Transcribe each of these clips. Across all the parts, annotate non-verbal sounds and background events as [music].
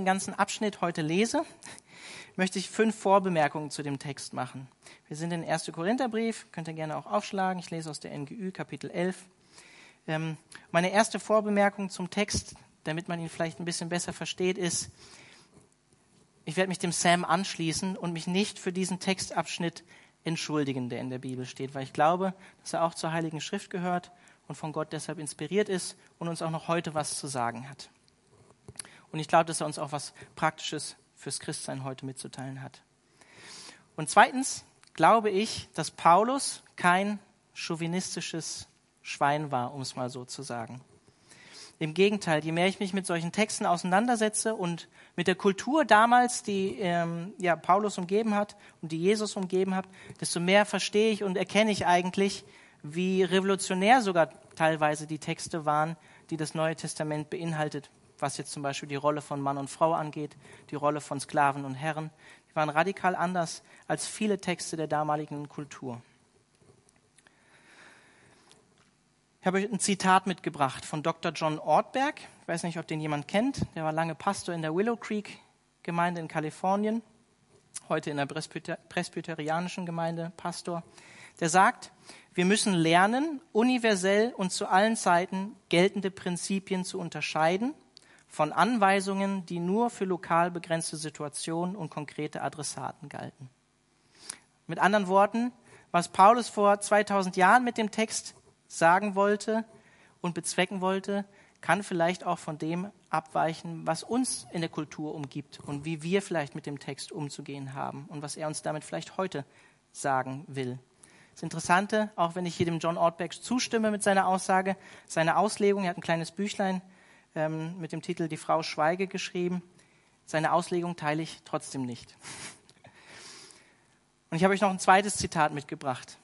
den ganzen Abschnitt heute lese, [laughs] möchte ich fünf Vorbemerkungen zu dem Text machen. Wir sind in 1. Korintherbrief, könnt ihr gerne auch aufschlagen. Ich lese aus der NGÜ, Kapitel 11. Ähm, meine erste Vorbemerkung zum Text, damit man ihn vielleicht ein bisschen besser versteht, ist, ich werde mich dem Sam anschließen und mich nicht für diesen Textabschnitt entschuldigen, der in der Bibel steht, weil ich glaube, dass er auch zur Heiligen Schrift gehört und von Gott deshalb inspiriert ist und uns auch noch heute was zu sagen hat. Und ich glaube, dass er uns auch was Praktisches fürs Christsein heute mitzuteilen hat. Und zweitens glaube ich, dass Paulus kein chauvinistisches Schwein war, um es mal so zu sagen. Im Gegenteil, je mehr ich mich mit solchen Texten auseinandersetze und mit der Kultur damals, die ähm, ja, Paulus umgeben hat und die Jesus umgeben hat, desto mehr verstehe ich und erkenne ich eigentlich, wie revolutionär sogar teilweise die Texte waren, die das Neue Testament beinhaltet, was jetzt zum Beispiel die Rolle von Mann und Frau angeht, die Rolle von Sklaven und Herren. Die waren radikal anders als viele Texte der damaligen Kultur. Ich habe euch ein Zitat mitgebracht von Dr. John Ortberg. Ich weiß nicht, ob den jemand kennt. Der war lange Pastor in der Willow Creek Gemeinde in Kalifornien, heute in der presbyterianischen Gemeinde Pastor. Der sagt, wir müssen lernen, universell und zu allen Zeiten geltende Prinzipien zu unterscheiden von Anweisungen, die nur für lokal begrenzte Situationen und konkrete Adressaten galten. Mit anderen Worten, was Paulus vor 2000 Jahren mit dem Text sagen wollte und bezwecken wollte, kann vielleicht auch von dem abweichen, was uns in der Kultur umgibt und wie wir vielleicht mit dem Text umzugehen haben und was er uns damit vielleicht heute sagen will. Das Interessante, auch wenn ich hier dem John Ortberg zustimme mit seiner Aussage, seine Auslegung, er hat ein kleines Büchlein ähm, mit dem Titel Die Frau Schweige geschrieben, seine Auslegung teile ich trotzdem nicht. Und ich habe euch noch ein zweites Zitat mitgebracht.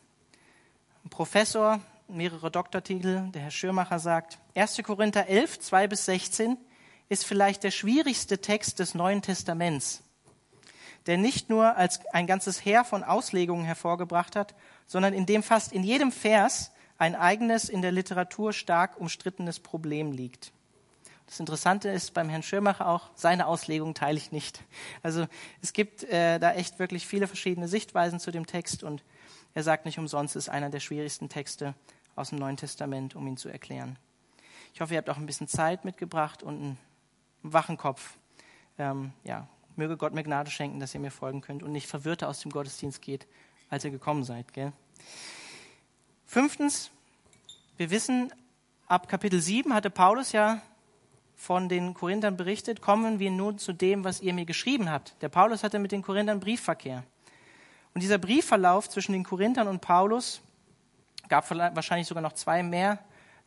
Ein Professor mehrere Doktortitel. Der Herr Schirmacher sagt, 1. Korinther 11, 2 bis 16 ist vielleicht der schwierigste Text des Neuen Testaments, der nicht nur als ein ganzes Heer von Auslegungen hervorgebracht hat, sondern in dem fast in jedem Vers ein eigenes, in der Literatur stark umstrittenes Problem liegt. Das Interessante ist beim Herrn Schirmacher auch, seine Auslegung teile ich nicht. Also es gibt äh, da echt wirklich viele verschiedene Sichtweisen zu dem Text und er sagt nicht umsonst, es ist einer der schwierigsten Texte aus dem Neuen Testament, um ihn zu erklären. Ich hoffe, ihr habt auch ein bisschen Zeit mitgebracht und einen wachen Kopf. Ähm, ja, möge Gott mir Gnade schenken, dass ihr mir folgen könnt und nicht verwirrter aus dem Gottesdienst geht, als ihr gekommen seid. Gell? Fünftens, wir wissen, ab Kapitel 7 hatte Paulus ja von den Korinthern berichtet, kommen wir nun zu dem, was ihr mir geschrieben habt. Der Paulus hatte mit den Korinthern Briefverkehr. Und dieser Briefverlauf zwischen den Korinthern und Paulus gab wahrscheinlich sogar noch zwei mehr,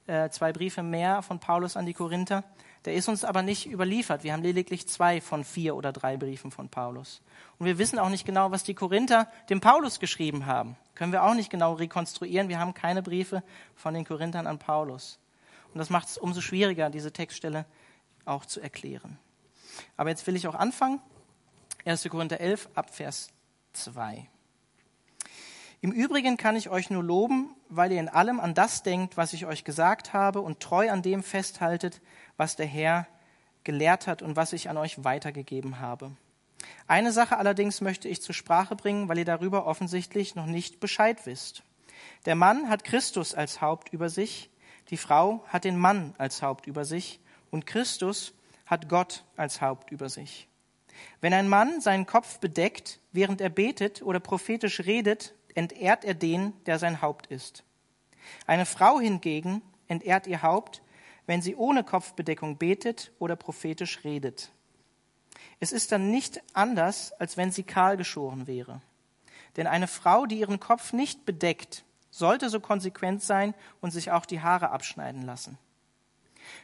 äh, zwei Briefe mehr von Paulus an die Korinther. Der ist uns aber nicht überliefert. Wir haben lediglich zwei von vier oder drei Briefen von Paulus. Und wir wissen auch nicht genau, was die Korinther dem Paulus geschrieben haben. Können wir auch nicht genau rekonstruieren. Wir haben keine Briefe von den Korinthern an Paulus. Und das macht es umso schwieriger, diese Textstelle auch zu erklären. Aber jetzt will ich auch anfangen. 1. Korinther 11 ab Vers 2. Im Übrigen kann ich euch nur loben, weil ihr in allem an das denkt, was ich euch gesagt habe und treu an dem festhaltet, was der Herr gelehrt hat und was ich an euch weitergegeben habe. Eine Sache allerdings möchte ich zur Sprache bringen, weil ihr darüber offensichtlich noch nicht Bescheid wisst. Der Mann hat Christus als Haupt über sich, die Frau hat den Mann als Haupt über sich und Christus hat Gott als Haupt über sich. Wenn ein Mann seinen Kopf bedeckt, während er betet oder prophetisch redet, entehrt er den, der sein Haupt ist. Eine Frau hingegen entehrt ihr Haupt, wenn sie ohne Kopfbedeckung betet oder prophetisch redet. Es ist dann nicht anders, als wenn sie kahl geschoren wäre. Denn eine Frau, die ihren Kopf nicht bedeckt, sollte so konsequent sein und sich auch die Haare abschneiden lassen.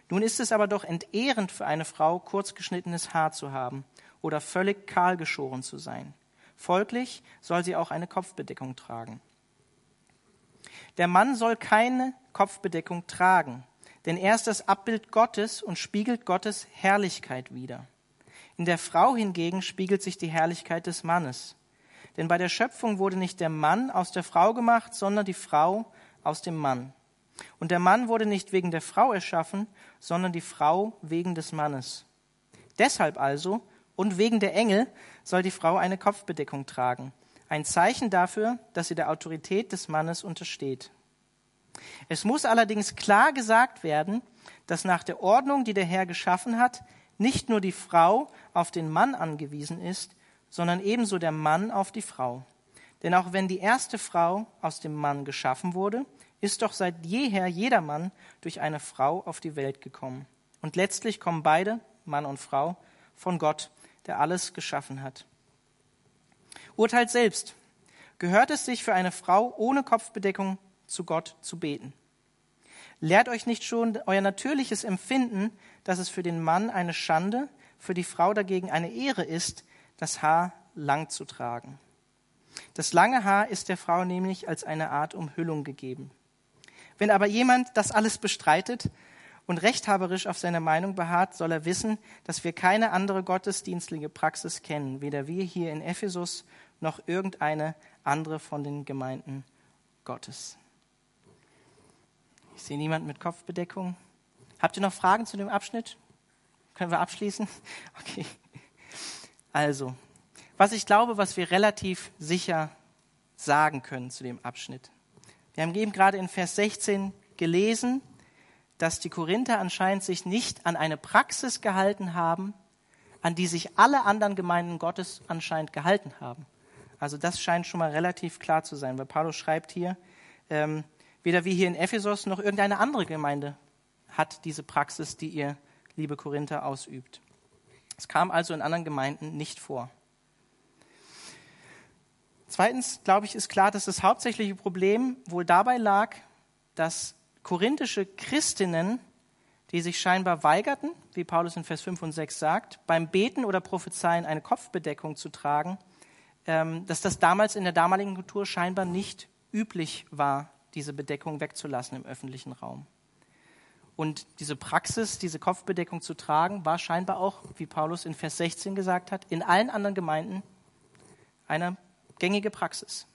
Nun ist es aber doch entehrend für eine Frau, kurzgeschnittenes Haar zu haben oder völlig kahl geschoren zu sein. Folglich soll sie auch eine Kopfbedeckung tragen. Der Mann soll keine Kopfbedeckung tragen, denn er ist das Abbild Gottes und spiegelt Gottes Herrlichkeit wider. In der Frau hingegen spiegelt sich die Herrlichkeit des Mannes. Denn bei der Schöpfung wurde nicht der Mann aus der Frau gemacht, sondern die Frau aus dem Mann. Und der Mann wurde nicht wegen der Frau erschaffen, sondern die Frau wegen des Mannes. Deshalb also und wegen der Engel soll die Frau eine Kopfbedeckung tragen. Ein Zeichen dafür, dass sie der Autorität des Mannes untersteht. Es muss allerdings klar gesagt werden, dass nach der Ordnung, die der Herr geschaffen hat, nicht nur die Frau auf den Mann angewiesen ist, sondern ebenso der Mann auf die Frau. Denn auch wenn die erste Frau aus dem Mann geschaffen wurde, ist doch seit jeher jeder Mann durch eine Frau auf die Welt gekommen. Und letztlich kommen beide, Mann und Frau, von Gott, der alles geschaffen hat. Urteilt selbst. Gehört es sich für eine Frau ohne Kopfbedeckung zu Gott zu beten? Lehrt euch nicht schon euer natürliches Empfinden, dass es für den Mann eine Schande, für die Frau dagegen eine Ehre ist, das Haar lang zu tragen. Das lange Haar ist der Frau nämlich als eine Art Umhüllung gegeben. Wenn aber jemand das alles bestreitet und rechthaberisch auf seiner Meinung beharrt, soll er wissen, dass wir keine andere gottesdienstliche Praxis kennen, weder wir hier in Ephesus noch irgendeine andere von den Gemeinden Gottes. Ich sehe niemanden mit Kopfbedeckung. Habt ihr noch Fragen zu dem Abschnitt? Können wir abschließen? [laughs] Okay. Also, was ich glaube, was wir relativ sicher sagen können zu dem Abschnitt. Wir haben eben gerade in Vers 16 gelesen, dass die Korinther anscheinend sich nicht an eine Praxis gehalten haben, an die sich alle anderen Gemeinden Gottes anscheinend gehalten haben. Also das scheint schon mal relativ klar zu sein, weil Paulus schreibt hier, ähm, weder wie hier in Ephesus noch irgendeine andere Gemeinde hat diese Praxis, die ihr, liebe Korinther, ausübt. Es kam also in anderen Gemeinden nicht vor. Zweitens, glaube ich, ist klar, dass das hauptsächliche Problem wohl dabei lag, dass korinthische Christinnen, die sich scheinbar weigerten, wie Paulus in Vers 5 und 6 sagt, beim Beten oder Prophezeien eine Kopfbedeckung zu tragen, ähm, dass das damals in der damaligen Kultur scheinbar nicht üblich war, diese Bedeckung wegzulassen im öffentlichen Raum. Und diese Praxis, diese Kopfbedeckung zu tragen, war scheinbar auch, wie Paulus in Vers 16 gesagt hat, in allen anderen Gemeinden eine gängige Praxis.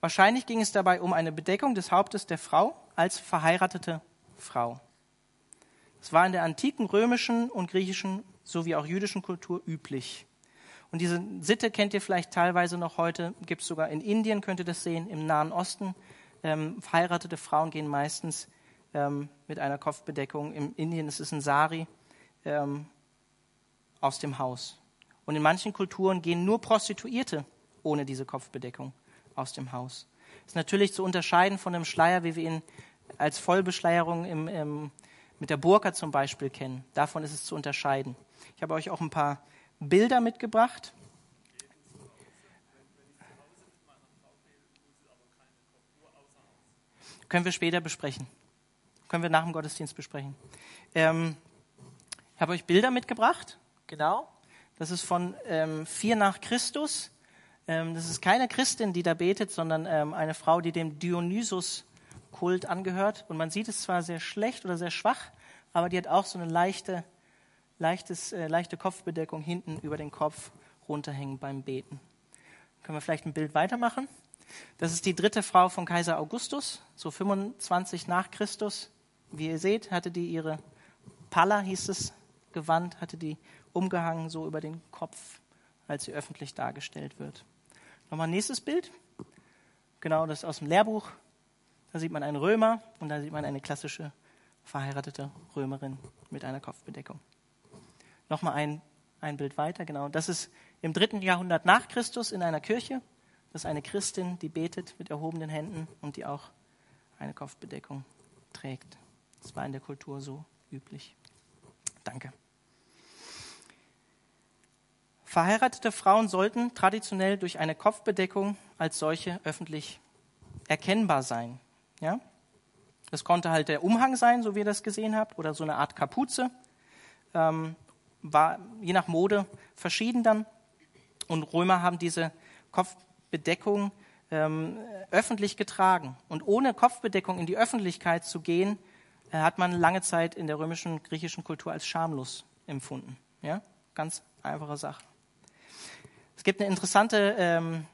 Wahrscheinlich ging es dabei um eine Bedeckung des Hauptes der Frau als verheiratete Frau. Es war in der antiken römischen und griechischen sowie auch jüdischen Kultur üblich. Und diese Sitte kennt ihr vielleicht teilweise noch heute, gibt es sogar in Indien, könnt ihr das sehen, im Nahen Osten. Ähm, verheiratete Frauen gehen meistens ähm, mit einer Kopfbedeckung. In Indien ist es ein Sari ähm, aus dem Haus. Und in manchen Kulturen gehen nur Prostituierte ohne diese Kopfbedeckung aus dem Haus. Das ist natürlich zu unterscheiden von dem Schleier, wie wir ihn als Vollbeschleierung im, im, mit der Burka zum Beispiel kennen. Davon ist es zu unterscheiden. Ich habe euch auch ein paar Bilder mitgebracht. Können wir später besprechen. Können wir nach dem Gottesdienst besprechen. Ähm, ich habe euch Bilder mitgebracht. Genau. Das ist von ähm, 4 nach Christus. Ähm, das ist keine Christin, die da betet, sondern ähm, eine Frau, die dem Dionysus-Kult angehört. Und man sieht es zwar sehr schlecht oder sehr schwach, aber die hat auch so eine leichte, leichtes, äh, leichte Kopfbedeckung hinten über den Kopf runterhängen beim Beten. Können wir vielleicht ein Bild weitermachen? Das ist die dritte Frau von Kaiser Augustus, so 25 nach Christus. Wie ihr seht, hatte die ihre Palla, hieß es, Gewand, hatte die umgehangen so über den Kopf, als sie öffentlich dargestellt wird. Nochmal nächstes Bild. Genau, das ist aus dem Lehrbuch. Da sieht man einen Römer und da sieht man eine klassische verheiratete Römerin mit einer Kopfbedeckung. Nochmal ein, ein Bild weiter, genau. Das ist im dritten Jahrhundert nach Christus in einer Kirche. Das ist eine Christin, die betet mit erhobenen Händen und die auch eine Kopfbedeckung trägt. Das war in der Kultur so üblich. Danke. Verheiratete Frauen sollten traditionell durch eine Kopfbedeckung als solche öffentlich erkennbar sein. Ja? Das konnte halt der Umhang sein, so wie ihr das gesehen habt, oder so eine Art Kapuze. Ähm, war je nach Mode verschieden dann. Und Römer haben diese Kopfbedeckung ähm, öffentlich getragen. Und ohne Kopfbedeckung in die Öffentlichkeit zu gehen, hat man lange Zeit in der römischen, griechischen Kultur als schamlos empfunden. Ja? Ganz einfache Sache. Es gibt einen interessante, ähm,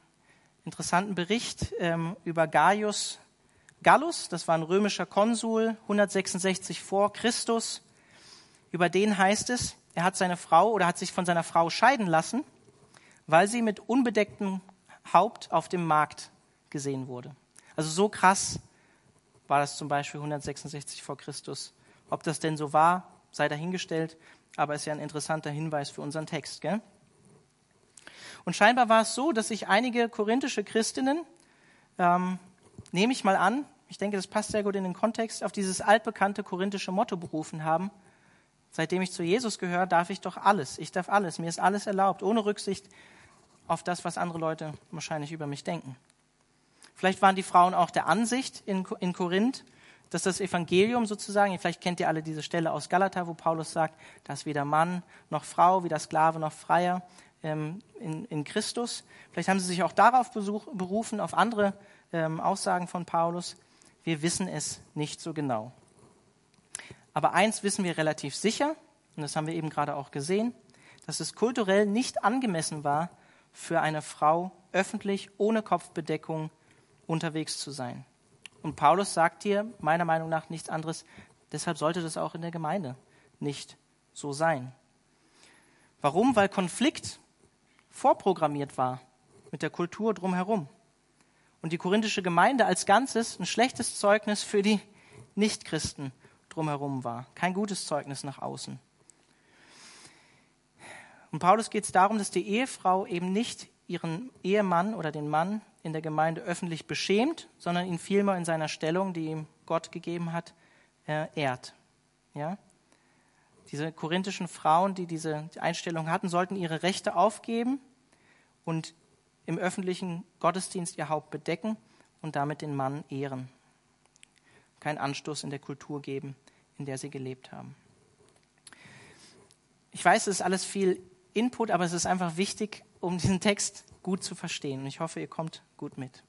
interessanten Bericht ähm, über Gaius Gallus, das war ein römischer Konsul, 166 vor Christus. Über den heißt es, er hat seine Frau oder hat sich von seiner Frau scheiden lassen, weil sie mit unbedecktem Haupt auf dem Markt gesehen wurde. Also so krass war das zum Beispiel 166 vor Christus. Ob das denn so war, sei dahingestellt, aber ist ja ein interessanter Hinweis für unseren Text. Gell? Und scheinbar war es so, dass sich einige korinthische Christinnen, ähm, nehme ich mal an, ich denke, das passt sehr gut in den Kontext, auf dieses altbekannte korinthische Motto berufen haben. Seitdem ich zu Jesus gehöre, darf ich doch alles. Ich darf alles. Mir ist alles erlaubt, ohne Rücksicht auf das, was andere Leute wahrscheinlich über mich denken. Vielleicht waren die Frauen auch der Ansicht in, in Korinth, dass das Evangelium sozusagen, vielleicht kennt ihr alle diese Stelle aus Galater, wo Paulus sagt, dass weder Mann noch Frau, weder Sklave noch Freier ähm, in, in Christus. Vielleicht haben sie sich auch darauf besuch, berufen, auf andere ähm, Aussagen von Paulus. Wir wissen es nicht so genau. Aber eins wissen wir relativ sicher, und das haben wir eben gerade auch gesehen, dass es kulturell nicht angemessen war, für eine Frau öffentlich ohne Kopfbedeckung unterwegs zu sein. Und Paulus sagt hier meiner Meinung nach nichts anderes, deshalb sollte das auch in der Gemeinde nicht so sein. Warum? Weil Konflikt vorprogrammiert war mit der Kultur drumherum. Und die korinthische Gemeinde als Ganzes ein schlechtes Zeugnis für die Nichtchristen drumherum war. Kein gutes Zeugnis nach außen. Und Paulus geht es darum, dass die Ehefrau eben nicht ihren Ehemann oder den Mann in der Gemeinde öffentlich beschämt, sondern ihn vielmehr in seiner Stellung, die ihm Gott gegeben hat, ehrt. Ja? Diese korinthischen Frauen, die diese Einstellung hatten, sollten ihre Rechte aufgeben und im öffentlichen Gottesdienst ihr Haupt bedecken und damit den Mann ehren. Keinen Anstoß in der Kultur geben, in der sie gelebt haben. Ich weiß, es ist alles viel Input, aber es ist einfach wichtig, um diesen Text gut zu verstehen. Und ich hoffe, ihr kommt gut mit.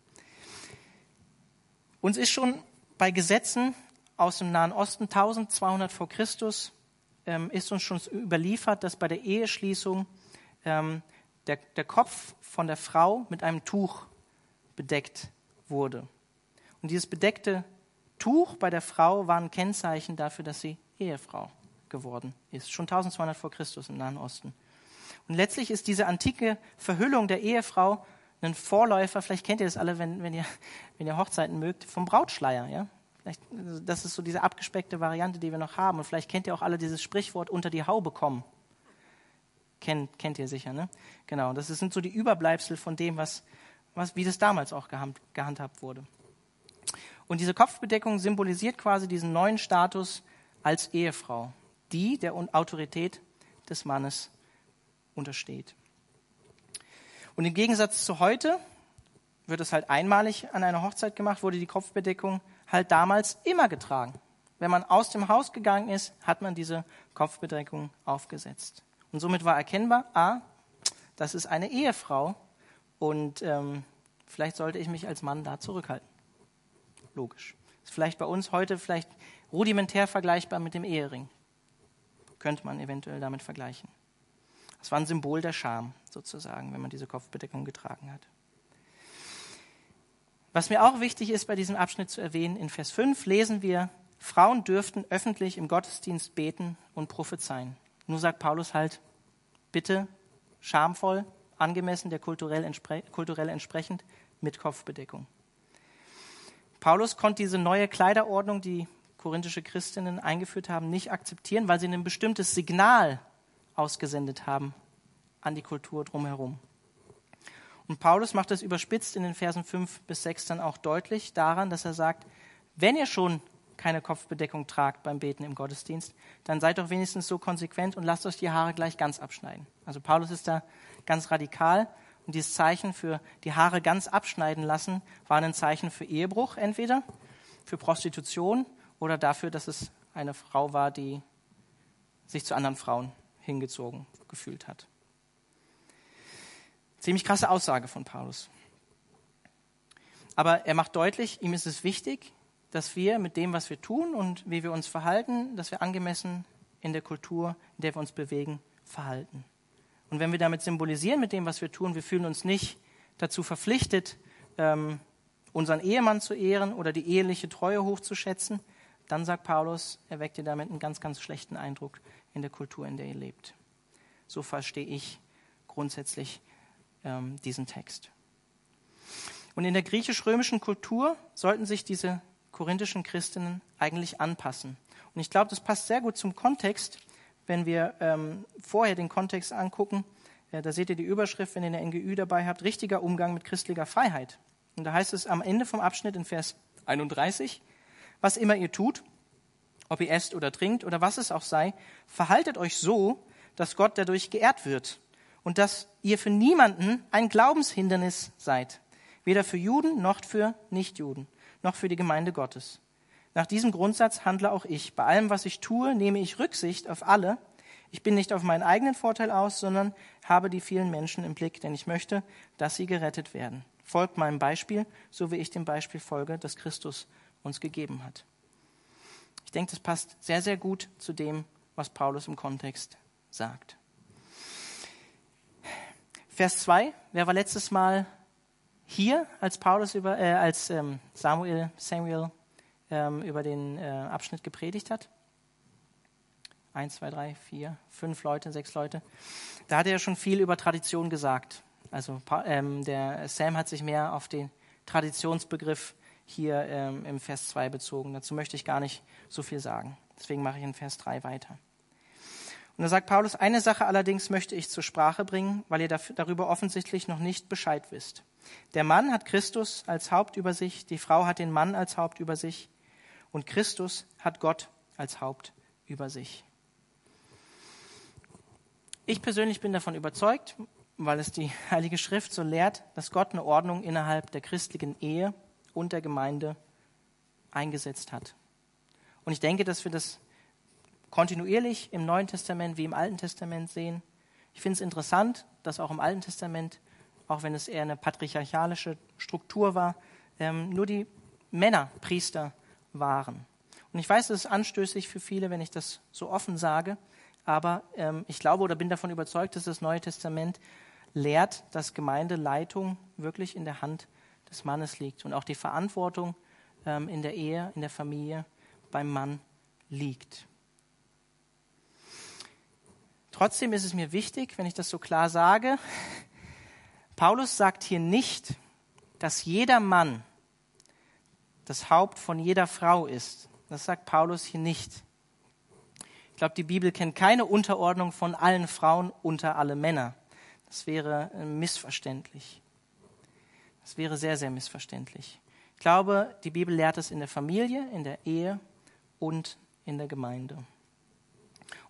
Uns ist schon bei Gesetzen aus dem Nahen Osten 1200 vor Christus ähm, ist uns schon überliefert, dass bei der Eheschließung ähm, der, der Kopf von der Frau mit einem Tuch bedeckt wurde. Und dieses bedeckte Tuch bei der Frau war ein Kennzeichen dafür, dass sie Ehefrau geworden ist. Schon 1200 vor Christus im Nahen Osten. Und letztlich ist diese antike Verhüllung der Ehefrau ein Vorläufer, vielleicht kennt ihr das alle, wenn, wenn, ihr, wenn ihr Hochzeiten mögt, vom Brautschleier. Ja? Vielleicht, das ist so diese abgespeckte Variante, die wir noch haben. Und vielleicht kennt ihr auch alle dieses Sprichwort unter die Haube kommen. Kennt, kennt ihr sicher, ne? Genau, das sind so die Überbleibsel von dem, was, was, wie das damals auch gehandhabt wurde. Und diese Kopfbedeckung symbolisiert quasi diesen neuen Status als Ehefrau, die der Autorität des Mannes untersteht. Und im Gegensatz zu heute wird es halt einmalig an einer Hochzeit gemacht, wurde die Kopfbedeckung halt damals immer getragen. Wenn man aus dem Haus gegangen ist, hat man diese Kopfbedeckung aufgesetzt. Und somit war erkennbar, a, das ist eine Ehefrau und ähm, vielleicht sollte ich mich als Mann da zurückhalten. Logisch. Ist vielleicht bei uns heute vielleicht rudimentär vergleichbar mit dem Ehering. Könnte man eventuell damit vergleichen. Es war ein Symbol der Scham sozusagen, wenn man diese Kopfbedeckung getragen hat. Was mir auch wichtig ist bei diesem Abschnitt zu erwähnen, in Vers 5 lesen wir, Frauen dürften öffentlich im Gottesdienst beten und prophezeien. Nur sagt Paulus halt, bitte schamvoll, angemessen, der kulturell, entspre kulturell entsprechend, mit Kopfbedeckung. Paulus konnte diese neue Kleiderordnung, die korinthische Christinnen eingeführt haben, nicht akzeptieren, weil sie ein bestimmtes Signal ausgesendet haben an die Kultur drumherum. Und Paulus macht das überspitzt in den Versen 5 bis 6 dann auch deutlich daran, dass er sagt, wenn ihr schon keine Kopfbedeckung tragt beim Beten im Gottesdienst, dann seid doch wenigstens so konsequent und lasst euch die Haare gleich ganz abschneiden. Also Paulus ist da ganz radikal und dieses Zeichen für die Haare ganz abschneiden lassen war ein Zeichen für Ehebruch entweder, für Prostitution oder dafür, dass es eine Frau war, die sich zu anderen Frauen hingezogen gefühlt hat. Ziemlich krasse Aussage von Paulus. Aber er macht deutlich, ihm ist es wichtig, dass wir mit dem, was wir tun und wie wir uns verhalten, dass wir angemessen in der Kultur, in der wir uns bewegen, verhalten. Und wenn wir damit symbolisieren mit dem, was wir tun, wir fühlen uns nicht dazu verpflichtet, ähm, unseren Ehemann zu ehren oder die eheliche Treue hochzuschätzen, dann sagt Paulus, erweckt ihr damit einen ganz, ganz schlechten Eindruck in der Kultur, in der ihr lebt. So verstehe ich grundsätzlich ähm, diesen Text. Und in der griechisch-römischen Kultur sollten sich diese korinthischen Christinnen eigentlich anpassen. Und ich glaube, das passt sehr gut zum Kontext, wenn wir ähm, vorher den Kontext angucken. Ja, da seht ihr die Überschrift, wenn ihr eine NGÜ dabei habt, richtiger Umgang mit christlicher Freiheit. Und da heißt es am Ende vom Abschnitt in Vers 31, was immer ihr tut, ob ihr esst oder trinkt oder was es auch sei, verhaltet euch so, dass Gott dadurch geehrt wird und dass ihr für niemanden ein Glaubenshindernis seid, weder für Juden noch für Nichtjuden, noch für die Gemeinde Gottes. Nach diesem Grundsatz handle auch ich. Bei allem, was ich tue, nehme ich Rücksicht auf alle. Ich bin nicht auf meinen eigenen Vorteil aus, sondern habe die vielen Menschen im Blick, denn ich möchte, dass sie gerettet werden. Folgt meinem Beispiel, so wie ich dem Beispiel folge, das Christus uns gegeben hat. Ich denke, das passt sehr, sehr gut zu dem, was Paulus im Kontext sagt. Vers 2, wer war letztes Mal hier, als Paulus über, äh, als ähm, Samuel, Samuel ähm, über den äh, Abschnitt gepredigt hat? Eins, zwei, drei, vier, fünf Leute, sechs Leute. Da hat er schon viel über Tradition gesagt. Also ähm, der Sam hat sich mehr auf den Traditionsbegriff hier ähm, im Vers 2 bezogen. Dazu möchte ich gar nicht so viel sagen. Deswegen mache ich in Vers 3 weiter. Und da sagt Paulus, eine Sache allerdings möchte ich zur Sprache bringen, weil ihr darüber offensichtlich noch nicht Bescheid wisst. Der Mann hat Christus als Haupt über sich, die Frau hat den Mann als Haupt über sich und Christus hat Gott als Haupt über sich. Ich persönlich bin davon überzeugt, weil es die Heilige Schrift so lehrt, dass Gott eine Ordnung innerhalb der christlichen Ehe und der Gemeinde eingesetzt hat. Und ich denke, dass wir das kontinuierlich im Neuen Testament wie im Alten Testament sehen. Ich finde es interessant, dass auch im Alten Testament, auch wenn es eher eine patriarchalische Struktur war, ähm, nur die Männer Priester waren. Und ich weiß, es ist anstößig für viele, wenn ich das so offen sage, aber ähm, ich glaube oder bin davon überzeugt, dass das Neue Testament lehrt, dass Gemeindeleitung wirklich in der Hand des Mannes liegt und auch die Verantwortung ähm, in der Ehe, in der Familie beim Mann liegt. Trotzdem ist es mir wichtig, wenn ich das so klar sage, [laughs] Paulus sagt hier nicht, dass jeder Mann das Haupt von jeder Frau ist. Das sagt Paulus hier nicht. Ich glaube, die Bibel kennt keine Unterordnung von allen Frauen unter alle Männer. Das wäre äh, missverständlich. Das wäre sehr, sehr missverständlich. Ich glaube, die Bibel lehrt es in der Familie, in der Ehe und in der Gemeinde.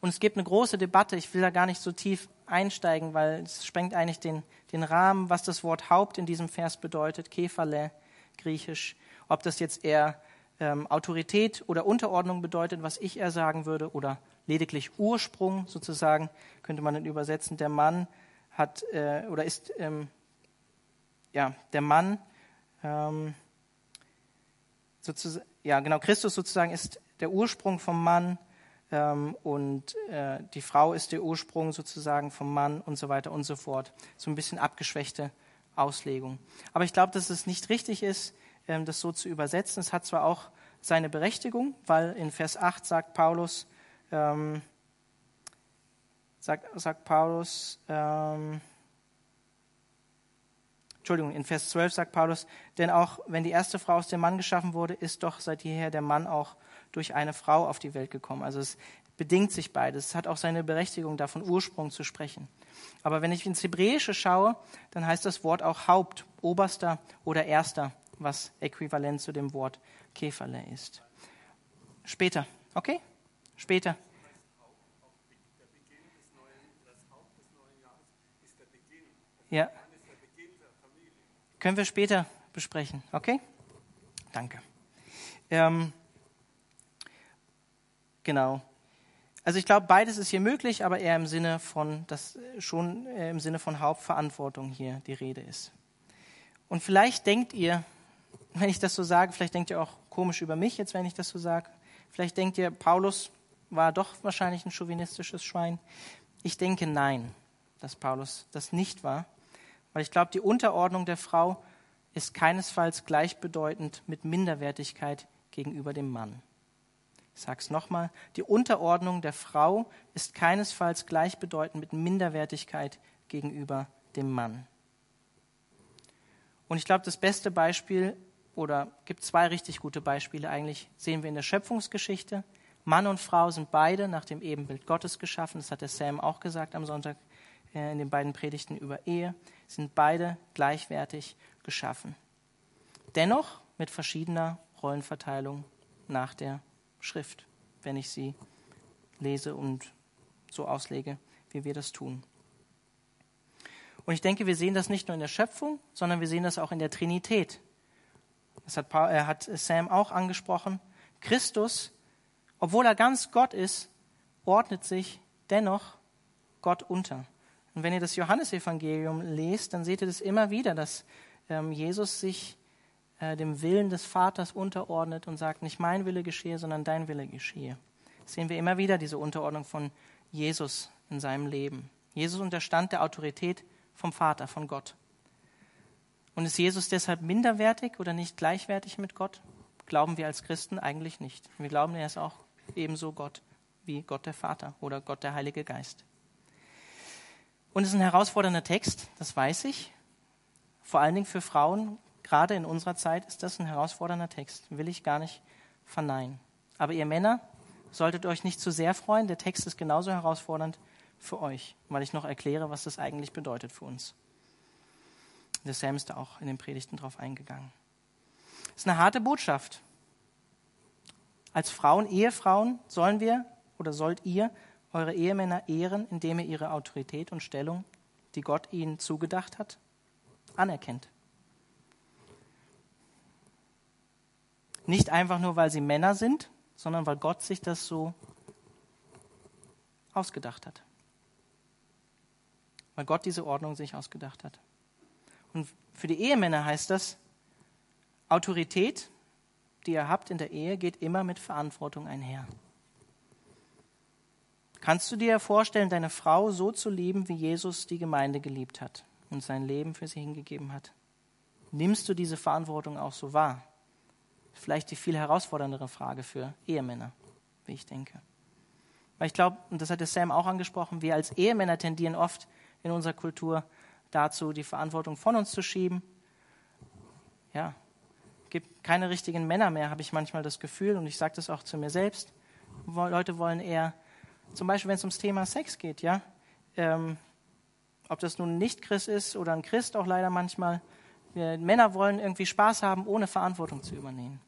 Und es gibt eine große Debatte, ich will da gar nicht so tief einsteigen, weil es sprengt eigentlich den, den Rahmen, was das Wort Haupt in diesem Vers bedeutet, Kephale, griechisch, ob das jetzt eher ähm, Autorität oder Unterordnung bedeutet, was ich eher sagen würde, oder lediglich Ursprung sozusagen, könnte man dann übersetzen. Der Mann hat äh, oder ist, ähm, ja, der Mann, ähm, sozusagen, ja, genau, Christus sozusagen ist der Ursprung vom Mann ähm, und äh, die Frau ist der Ursprung sozusagen vom Mann und so weiter und so fort. So ein bisschen abgeschwächte Auslegung. Aber ich glaube, dass es nicht richtig ist, ähm, das so zu übersetzen. Es hat zwar auch seine Berechtigung, weil in Vers 8 sagt Paulus, ähm, sagt, sagt Paulus, ähm, Entschuldigung, in Vers 12 sagt Paulus, denn auch wenn die erste Frau aus dem Mann geschaffen wurde, ist doch seit jeher der Mann auch durch eine Frau auf die Welt gekommen. Also es bedingt sich beides. Es hat auch seine Berechtigung, davon Ursprung zu sprechen. Aber wenn ich ins Hebräische schaue, dann heißt das Wort auch Haupt, Oberster oder Erster, was äquivalent zu dem Wort Kephale ist. Später, okay? Später. Ja. Können wir später besprechen, okay? Danke. Ähm, Genau. Also ich glaube, beides ist hier möglich, aber eher im Sinne von, dass schon äh, im Sinne von Hauptverantwortung hier die Rede ist. Und vielleicht denkt ihr, [laughs] wenn ich das so sage, vielleicht denkt ihr auch komisch über mich jetzt, wenn ich das so sage. Vielleicht denkt ihr, Paulus war doch wahrscheinlich ein chauvinistisches Schwein. Ich denke nein, dass Paulus das nicht war, weil ich glaube, die Unterordnung der Frau ist keinesfalls gleichbedeutend mit Minderwertigkeit gegenüber dem Mann. Ich sage es nochmal, die Unterordnung der Frau ist keinesfalls gleichbedeutend mit Minderwertigkeit gegenüber dem Mann. Und ich glaube, das beste Beispiel, oder gibt zwei richtig gute Beispiele eigentlich, sehen wir in der Schöpfungsgeschichte. Mann und Frau sind beide nach dem Ebenbild Gottes geschaffen. Das hat der Sam auch gesagt am Sonntag äh, in den beiden Predigten über Ehe. Sind beide gleichwertig geschaffen. Dennoch mit verschiedener Rollenverteilung nach der Schrift, wenn ich sie lese und so auslege, wie wir das tun. Und ich denke, wir sehen das nicht nur in der Schöpfung, sondern wir sehen das auch in der Trinität. Das hat, Paul, äh, hat Sam auch angesprochen. Christus obwohl er ganz Gott ist, ordnet sich dennoch Gott unter. Und wenn ihr das Johannesevangelium lest, dann seht ihr das immer wieder, dass ähm, Jesus sich äh, dem Willen des Vaters unterordnet und sagt, nicht mein Wille geschehe, sondern dein Wille geschehe. Das sehen wir immer wieder, diese Unterordnung von Jesus in seinem Leben. Jesus unterstand der Autorität vom Vater, von Gott. Und ist Jesus deshalb minderwertig oder nicht gleichwertig mit Gott? Glauben wir als Christen eigentlich nicht. Wir glauben, er ist auch ebenso Gott wie Gott der Vater oder Gott der Heilige Geist. Und es ist ein herausfordernder Text, das weiß ich. Vor allen Dingen für Frauen, gerade in unserer Zeit, ist das ein herausfordernder Text. Will ich gar nicht verneinen. Aber ihr Männer solltet euch nicht zu sehr freuen. Der Text ist genauso herausfordernd für euch, weil ich noch erkläre, was das eigentlich bedeutet für uns. Der Sam ist da auch in den Predigten drauf eingegangen. Es ist eine harte Botschaft als Frauen, Ehefrauen, sollen wir oder sollt ihr eure Ehemänner ehren, indem ihr ihre Autorität und Stellung, die Gott ihnen zugedacht hat, anerkennt. Nicht einfach nur, weil sie Männer sind, sondern weil Gott sich das so ausgedacht hat. Weil Gott diese Ordnung sich ausgedacht hat. Und für die Ehemänner heißt das, Autorität die ihr habt in der Ehe, geht immer mit Verantwortung einher. Kannst du dir vorstellen, deine Frau so zu lieben, wie Jesus die Gemeinde geliebt hat und sein Leben für sie hingegeben hat? Nimmst du diese Verantwortung auch so wahr? Vielleicht die viel herausforderndere Frage für Ehemänner, wie ich denke. Weil ich glaube, und das hat der Sam auch angesprochen, wir als Ehemänner tendieren oft in unserer Kultur dazu, die Verantwortung von uns zu schieben. Ja, gibt keine richtigen Männer mehr, habe ich manchmal das Gefühl. Und ich sage das auch zu mir selbst. Leute wollen eher, zum Beispiel wenn es ums Thema Sex geht, ja, ähm, ob das nun ein Nicht-Christ ist oder ein Christ auch leider manchmal, wir, Männer wollen irgendwie Spaß haben, ohne Verantwortung zu übernehmen.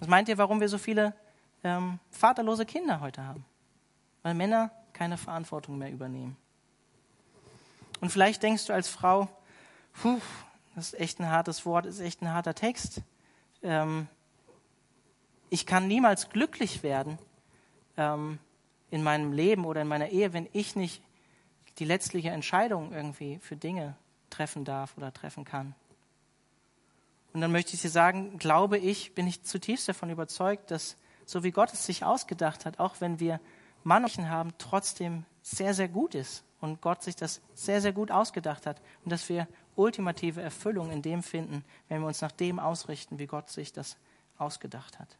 Was meint ihr, warum wir so viele ähm, vaterlose Kinder heute haben? Weil Männer keine Verantwortung mehr übernehmen. Und vielleicht denkst du als Frau, puh, das ist echt ein hartes Wort, ist echt ein harter Text ähm, ich kann niemals glücklich werden ähm, in meinem Leben oder in meiner Ehe, wenn ich nicht die letztliche Entscheidung irgendwie für Dinge treffen darf oder treffen kann. Und dann möchte ich dir sagen, glaube ich, bin ich zutiefst davon überzeugt, dass so wie Gott es sich ausgedacht hat, auch wenn wir Mannchen haben, trotzdem sehr, sehr gut ist und Gott sich das sehr, sehr gut ausgedacht hat und dass wir ultimative Erfüllung in dem finden, wenn wir uns nach dem ausrichten, wie Gott sich das ausgedacht hat.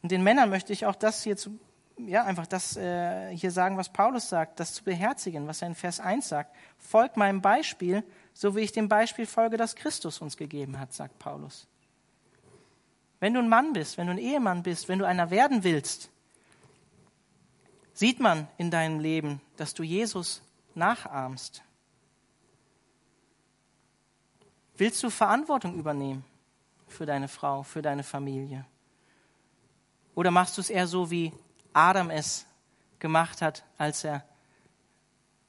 Und den Männern möchte ich auch das hier zu, ja, einfach das äh, hier sagen, was Paulus sagt, das zu beherzigen, was er in Vers 1 sagt. Folgt meinem Beispiel, so wie ich dem Beispiel folge, das Christus uns gegeben hat, sagt Paulus. Wenn du ein Mann bist, wenn du ein Ehemann bist, wenn du einer werden willst, sieht man in deinem Leben, dass du Jesus nachahmst. Willst du Verantwortung übernehmen für deine Frau, für deine Familie? Oder machst du es eher so, wie Adam es gemacht hat, als er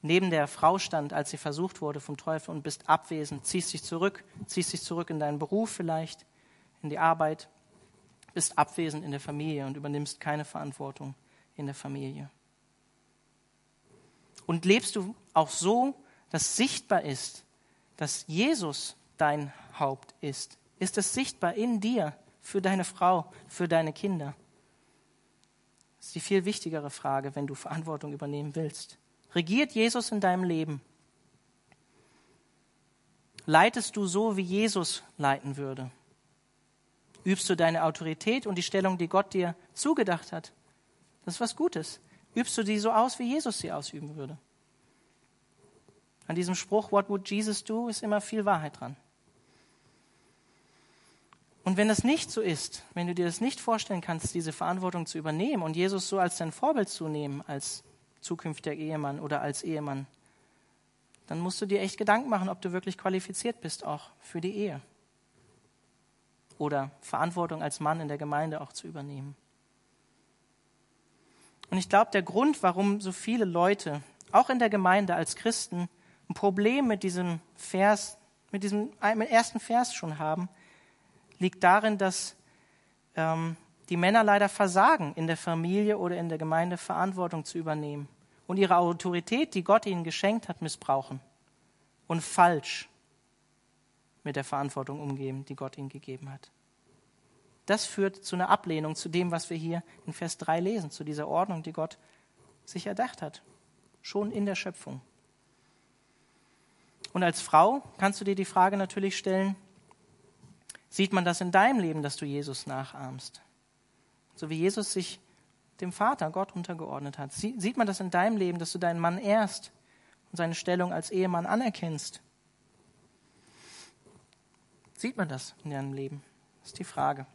neben der Frau stand, als sie versucht wurde vom Teufel und bist abwesend, ziehst dich zurück, ziehst dich zurück in deinen Beruf vielleicht, in die Arbeit, bist abwesend in der Familie und übernimmst keine Verantwortung in der Familie. Und lebst du auch so, dass sichtbar ist, dass Jesus dein Haupt ist? Ist es sichtbar in dir, für deine Frau, für deine Kinder? Das ist die viel wichtigere Frage, wenn du Verantwortung übernehmen willst. Regiert Jesus in deinem Leben? Leitest du so, wie Jesus leiten würde? Übst du deine Autorität und die Stellung, die Gott dir zugedacht hat? Das ist was Gutes. Übst du die so aus, wie Jesus sie ausüben würde? An diesem Spruch, What would Jesus do, ist immer viel Wahrheit dran. Und wenn das nicht so ist, wenn du dir das nicht vorstellen kannst, diese Verantwortung zu übernehmen und Jesus so als dein Vorbild zu nehmen, als zukünftiger Ehemann oder als Ehemann, dann musst du dir echt Gedanken machen, ob du wirklich qualifiziert bist auch für die Ehe. Oder Verantwortung als Mann in der Gemeinde auch zu übernehmen. Und ich glaube, der Grund, warum so viele Leute, auch in der Gemeinde als Christen, ein Problem mit diesem Vers, mit diesem ersten Vers schon haben, liegt darin, dass ähm, die Männer leider versagen, in der Familie oder in der Gemeinde Verantwortung zu übernehmen und ihre Autorität, die Gott ihnen geschenkt hat, missbrauchen und falsch mit der Verantwortung umgehen, die Gott ihnen gegeben hat. Das führt zu einer Ablehnung zu dem, was wir hier in Vers 3 lesen, zu dieser Ordnung, die Gott sich erdacht hat, schon in der Schöpfung. Und als Frau kannst du dir die Frage natürlich stellen, sieht man das in deinem Leben, dass du Jesus nachahmst? So wie Jesus sich dem Vater, Gott, untergeordnet hat. Sieht man das in deinem Leben, dass du deinen Mann ehrst und seine Stellung als Ehemann anerkennst? Sieht man das in deinem Leben? Das ist die Frage.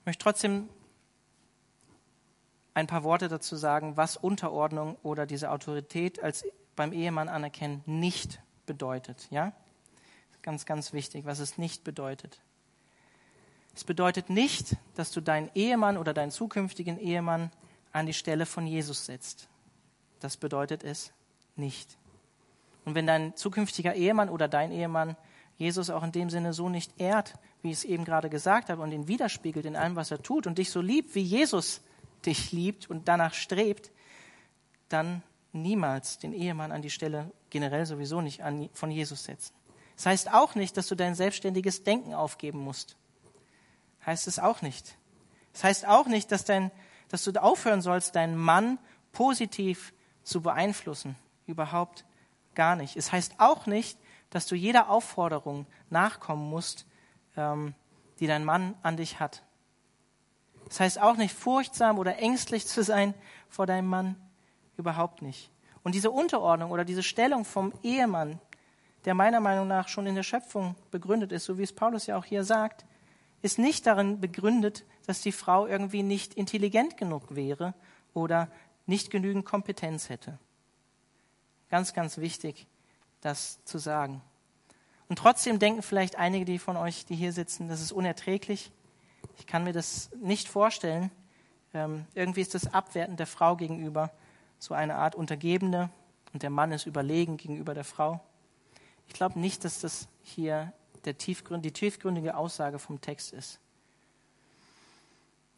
Ich möchte trotzdem ein paar Worte dazu sagen, was Unterordnung oder diese Autorität als beim Ehemann anerkennen nicht bedeutet. Ja? Ganz, ganz wichtig, was es nicht bedeutet. Es bedeutet nicht, dass du deinen Ehemann oder deinen zukünftigen Ehemann an die Stelle von Jesus setzt. Das bedeutet es nicht. Und wenn dein zukünftiger Ehemann oder dein Ehemann Jesus auch in dem Sinne so nicht ehrt, wie ich es eben gerade gesagt habe, und ihn widerspiegelt in allem, was er tut und dich so liebt, wie Jesus dich liebt und danach strebt, dann niemals den Ehemann an die Stelle generell sowieso nicht an, von Jesus setzen. Das heißt auch nicht, dass du dein selbstständiges Denken aufgeben musst. Heißt es auch nicht. Das heißt auch nicht, dass, dein, dass du aufhören sollst, deinen Mann positiv zu beeinflussen. Überhaupt gar nicht. Es heißt auch nicht, dass du jeder Aufforderung nachkommen musst, ähm, die dein Mann an dich hat. Das heißt auch nicht furchtsam oder ängstlich zu sein vor deinem Mann. Überhaupt nicht. Und diese Unterordnung oder diese Stellung vom Ehemann, der meiner Meinung nach schon in der Schöpfung begründet ist, so wie es Paulus ja auch hier sagt, ist nicht darin begründet, dass die Frau irgendwie nicht intelligent genug wäre oder nicht genügend Kompetenz hätte. Ganz, ganz wichtig, das zu sagen. Und trotzdem denken vielleicht einige die von euch, die hier sitzen, das ist unerträglich. Ich kann mir das nicht vorstellen. Ähm, irgendwie ist das abwertend der Frau gegenüber so eine Art Untergebene und der Mann ist überlegen gegenüber der Frau. Ich glaube nicht, dass das hier der tiefgründ, die tiefgründige Aussage vom Text ist.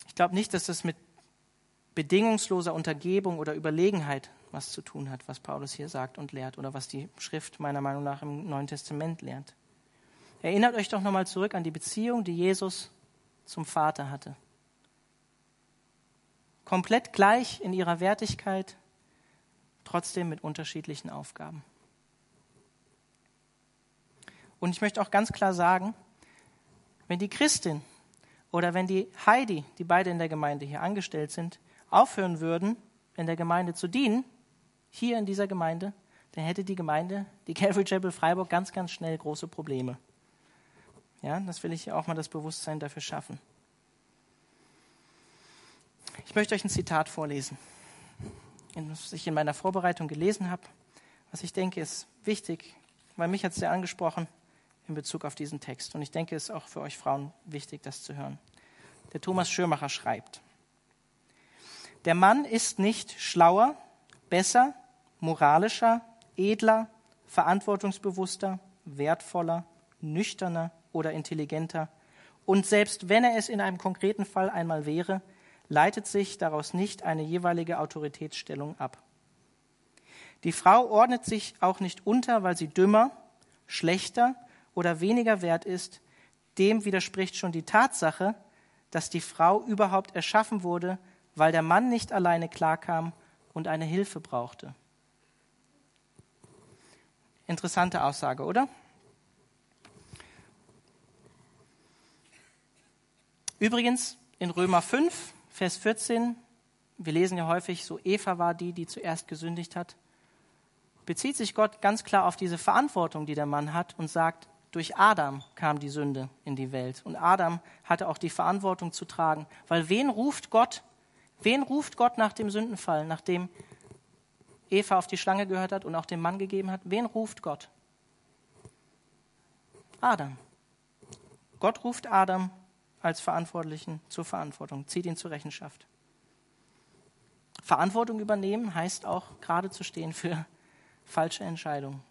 Ich glaube nicht, dass das mit bedingungsloser Untergebung oder Überlegenheit was zu tun hat, was Paulus hier sagt und lehrt oder was die Schrift meiner Meinung nach im Neuen Testament lehrt. Erinnert euch doch nochmal zurück an die Beziehung, die Jesus zum Vater hatte. Komplett gleich in ihrer Wertigkeit, trotzdem mit unterschiedlichen Aufgaben. Und ich möchte auch ganz klar sagen, wenn die Christin oder wenn die Heidi, die beide in der Gemeinde hier angestellt sind, aufhören würden, in der Gemeinde zu dienen, hier in dieser Gemeinde, dann hätte die Gemeinde, die Calvary Chapel Freiburg, ganz, ganz schnell große Probleme. Ja, das will ich auch mal das Bewusstsein dafür schaffen. Ich möchte euch ein Zitat vorlesen was ich in meiner Vorbereitung gelesen habe, was ich denke ist wichtig, weil mich hat es sehr angesprochen in Bezug auf diesen Text. Und ich denke, es ist auch für euch Frauen wichtig, das zu hören. Der Thomas Schirmacher schreibt, der Mann ist nicht schlauer, besser, moralischer, edler, verantwortungsbewusster, wertvoller, nüchterner oder intelligenter. Und selbst wenn er es in einem konkreten Fall einmal wäre, leitet sich daraus nicht eine jeweilige Autoritätsstellung ab. Die Frau ordnet sich auch nicht unter, weil sie dümmer, schlechter oder weniger wert ist. Dem widerspricht schon die Tatsache, dass die Frau überhaupt erschaffen wurde, weil der Mann nicht alleine klarkam und eine Hilfe brauchte. Interessante Aussage, oder? Übrigens, in Römer 5, Vers 14, wir lesen ja häufig, so Eva war die, die zuerst gesündigt hat, bezieht sich Gott ganz klar auf diese Verantwortung, die der Mann hat und sagt, durch Adam kam die Sünde in die Welt. Und Adam hatte auch die Verantwortung zu tragen. Weil wen ruft Gott? Wen ruft Gott nach dem Sündenfall, nachdem Eva auf die Schlange gehört hat und auch dem Mann gegeben hat? Wen ruft Gott? Adam. Gott ruft Adam als Verantwortlichen zur Verantwortung, zieht ihn zur Rechenschaft. Verantwortung übernehmen heißt auch gerade zu stehen für falsche Entscheidungen.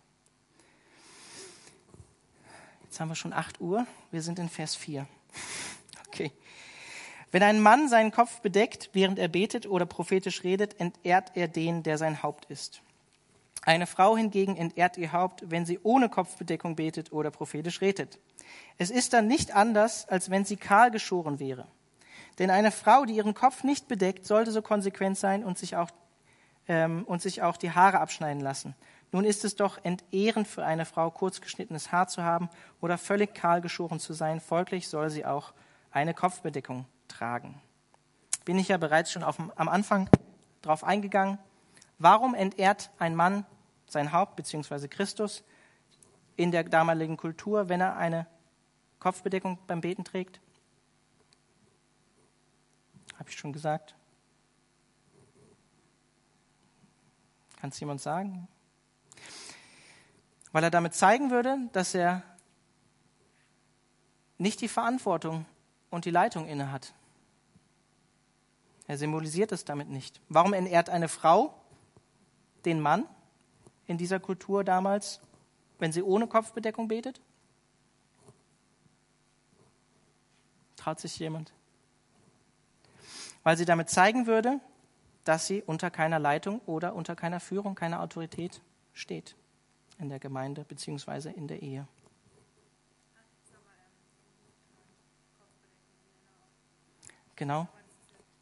Jetzt haben wir schon 8 Uhr. Wir sind in Vers 4. Okay. Wenn ein Mann seinen Kopf bedeckt, während er betet oder prophetisch redet, entehrt er den, der sein Haupt ist. Eine Frau hingegen entehrt ihr Haupt, wenn sie ohne Kopfbedeckung betet oder prophetisch redet. Es ist dann nicht anders, als wenn sie kahl geschoren wäre. Denn eine Frau, die ihren Kopf nicht bedeckt, sollte so konsequent sein und sich auch, ähm, und sich auch die Haare abschneiden lassen. Nun ist es doch entehrend für eine Frau, kurz geschnittenes Haar zu haben oder völlig kahl geschoren zu sein. Folglich soll sie auch eine Kopfbedeckung tragen. Bin ich ja bereits schon auf, am Anfang darauf eingegangen. Warum entehrt ein Mann sein Haupt bzw. Christus in der damaligen Kultur, wenn er eine Kopfbedeckung beim Beten trägt? Habe ich schon gesagt? Kann es jemand sagen? Weil er damit zeigen würde, dass er nicht die Verantwortung und die Leitung innehat. Er symbolisiert es damit nicht. Warum entehrt eine Frau den Mann in dieser Kultur damals, wenn sie ohne Kopfbedeckung betet? Traut sich jemand? Weil sie damit zeigen würde, dass sie unter keiner Leitung oder unter keiner Führung, keiner Autorität steht in der Gemeinde bzw. in der Ehe. Genau.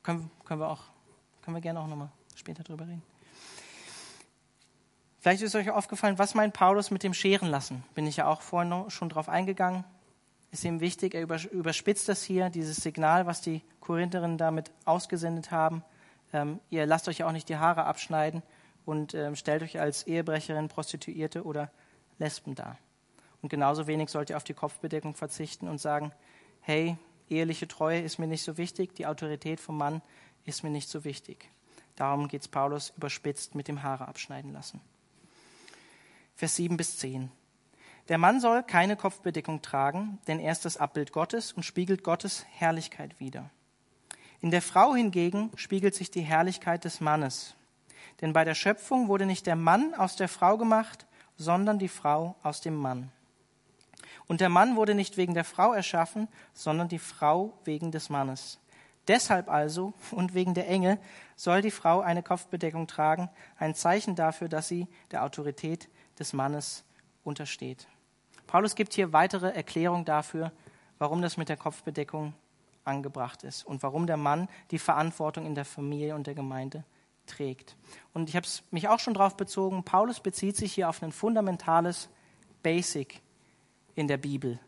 Können, können wir auch, können wir gerne auch nochmal später drüber reden. Vielleicht ist euch aufgefallen, was meint Paulus mit dem Scheren lassen? Bin ich ja auch vorhin schon drauf eingegangen. Ist ihm wichtig, er überspitzt das hier, dieses Signal, was die Korintherinen damit ausgesendet haben. Ähm, ihr lasst euch ja auch nicht die Haare abschneiden und ähm, stellt euch als Ehebrecherin, Prostituierte oder Lesben dar. Und genauso wenig sollt ihr auf die Kopfbedeckung verzichten und sagen, hey, eheliche Treue ist mir nicht so wichtig, die Autorität vom Mann ist mir nicht so wichtig. Darum geht es Paulus überspitzt mit dem Haare abschneiden lassen. Vers 7 bis 10. Der Mann soll keine Kopfbedeckung tragen, denn er ist das Abbild Gottes und spiegelt Gottes Herrlichkeit wider. In der Frau hingegen spiegelt sich die Herrlichkeit des Mannes. Denn bei der Schöpfung wurde nicht der Mann aus der Frau gemacht, sondern die Frau aus dem Mann. Und der Mann wurde nicht wegen der Frau erschaffen, sondern die Frau wegen des Mannes. Deshalb also und wegen der Engel soll die Frau eine Kopfbedeckung tragen, ein Zeichen dafür, dass sie der Autorität des Mannes untersteht. Paulus gibt hier weitere Erklärung dafür, warum das mit der Kopfbedeckung angebracht ist und warum der Mann die Verantwortung in der Familie und der Gemeinde trägt. Und ich habe mich auch schon darauf bezogen, Paulus bezieht sich hier auf ein fundamentales Basic in der Bibel.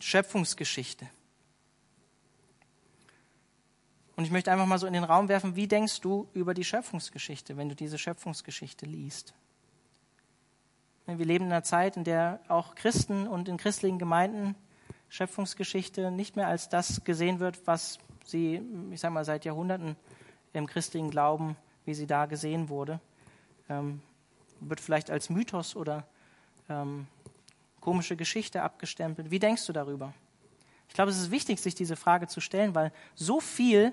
Schöpfungsgeschichte. Und ich möchte einfach mal so in den Raum werfen, wie denkst du über die Schöpfungsgeschichte, wenn du diese Schöpfungsgeschichte liest? Wir leben in einer Zeit, in der auch Christen und in christlichen Gemeinden Schöpfungsgeschichte nicht mehr als das gesehen wird, was sie, ich sage mal, seit Jahrhunderten im christlichen Glauben, wie sie da gesehen wurde. Ähm, wird vielleicht als Mythos oder ähm, komische Geschichte abgestempelt. Wie denkst du darüber? Ich glaube, es ist wichtig, sich diese Frage zu stellen, weil so viel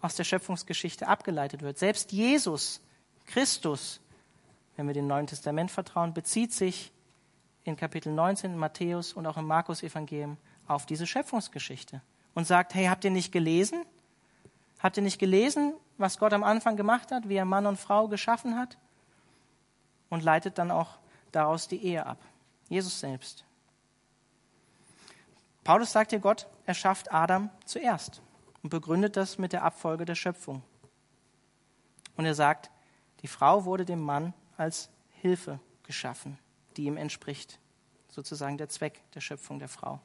aus der Schöpfungsgeschichte abgeleitet wird. Selbst Jesus, Christus, wenn wir dem Neuen Testament vertrauen, bezieht sich in Kapitel 19 in Matthäus und auch im Markus-Evangelium auf diese Schöpfungsgeschichte und sagt, hey, habt ihr nicht gelesen? Habt ihr nicht gelesen, was Gott am Anfang gemacht hat, wie er Mann und Frau geschaffen hat? Und leitet dann auch daraus die Ehe ab. Jesus selbst. Paulus sagt hier, Gott erschafft Adam zuerst und begründet das mit der Abfolge der Schöpfung. Und er sagt, die Frau wurde dem Mann als Hilfe geschaffen, die ihm entspricht. Sozusagen der Zweck der Schöpfung der Frau.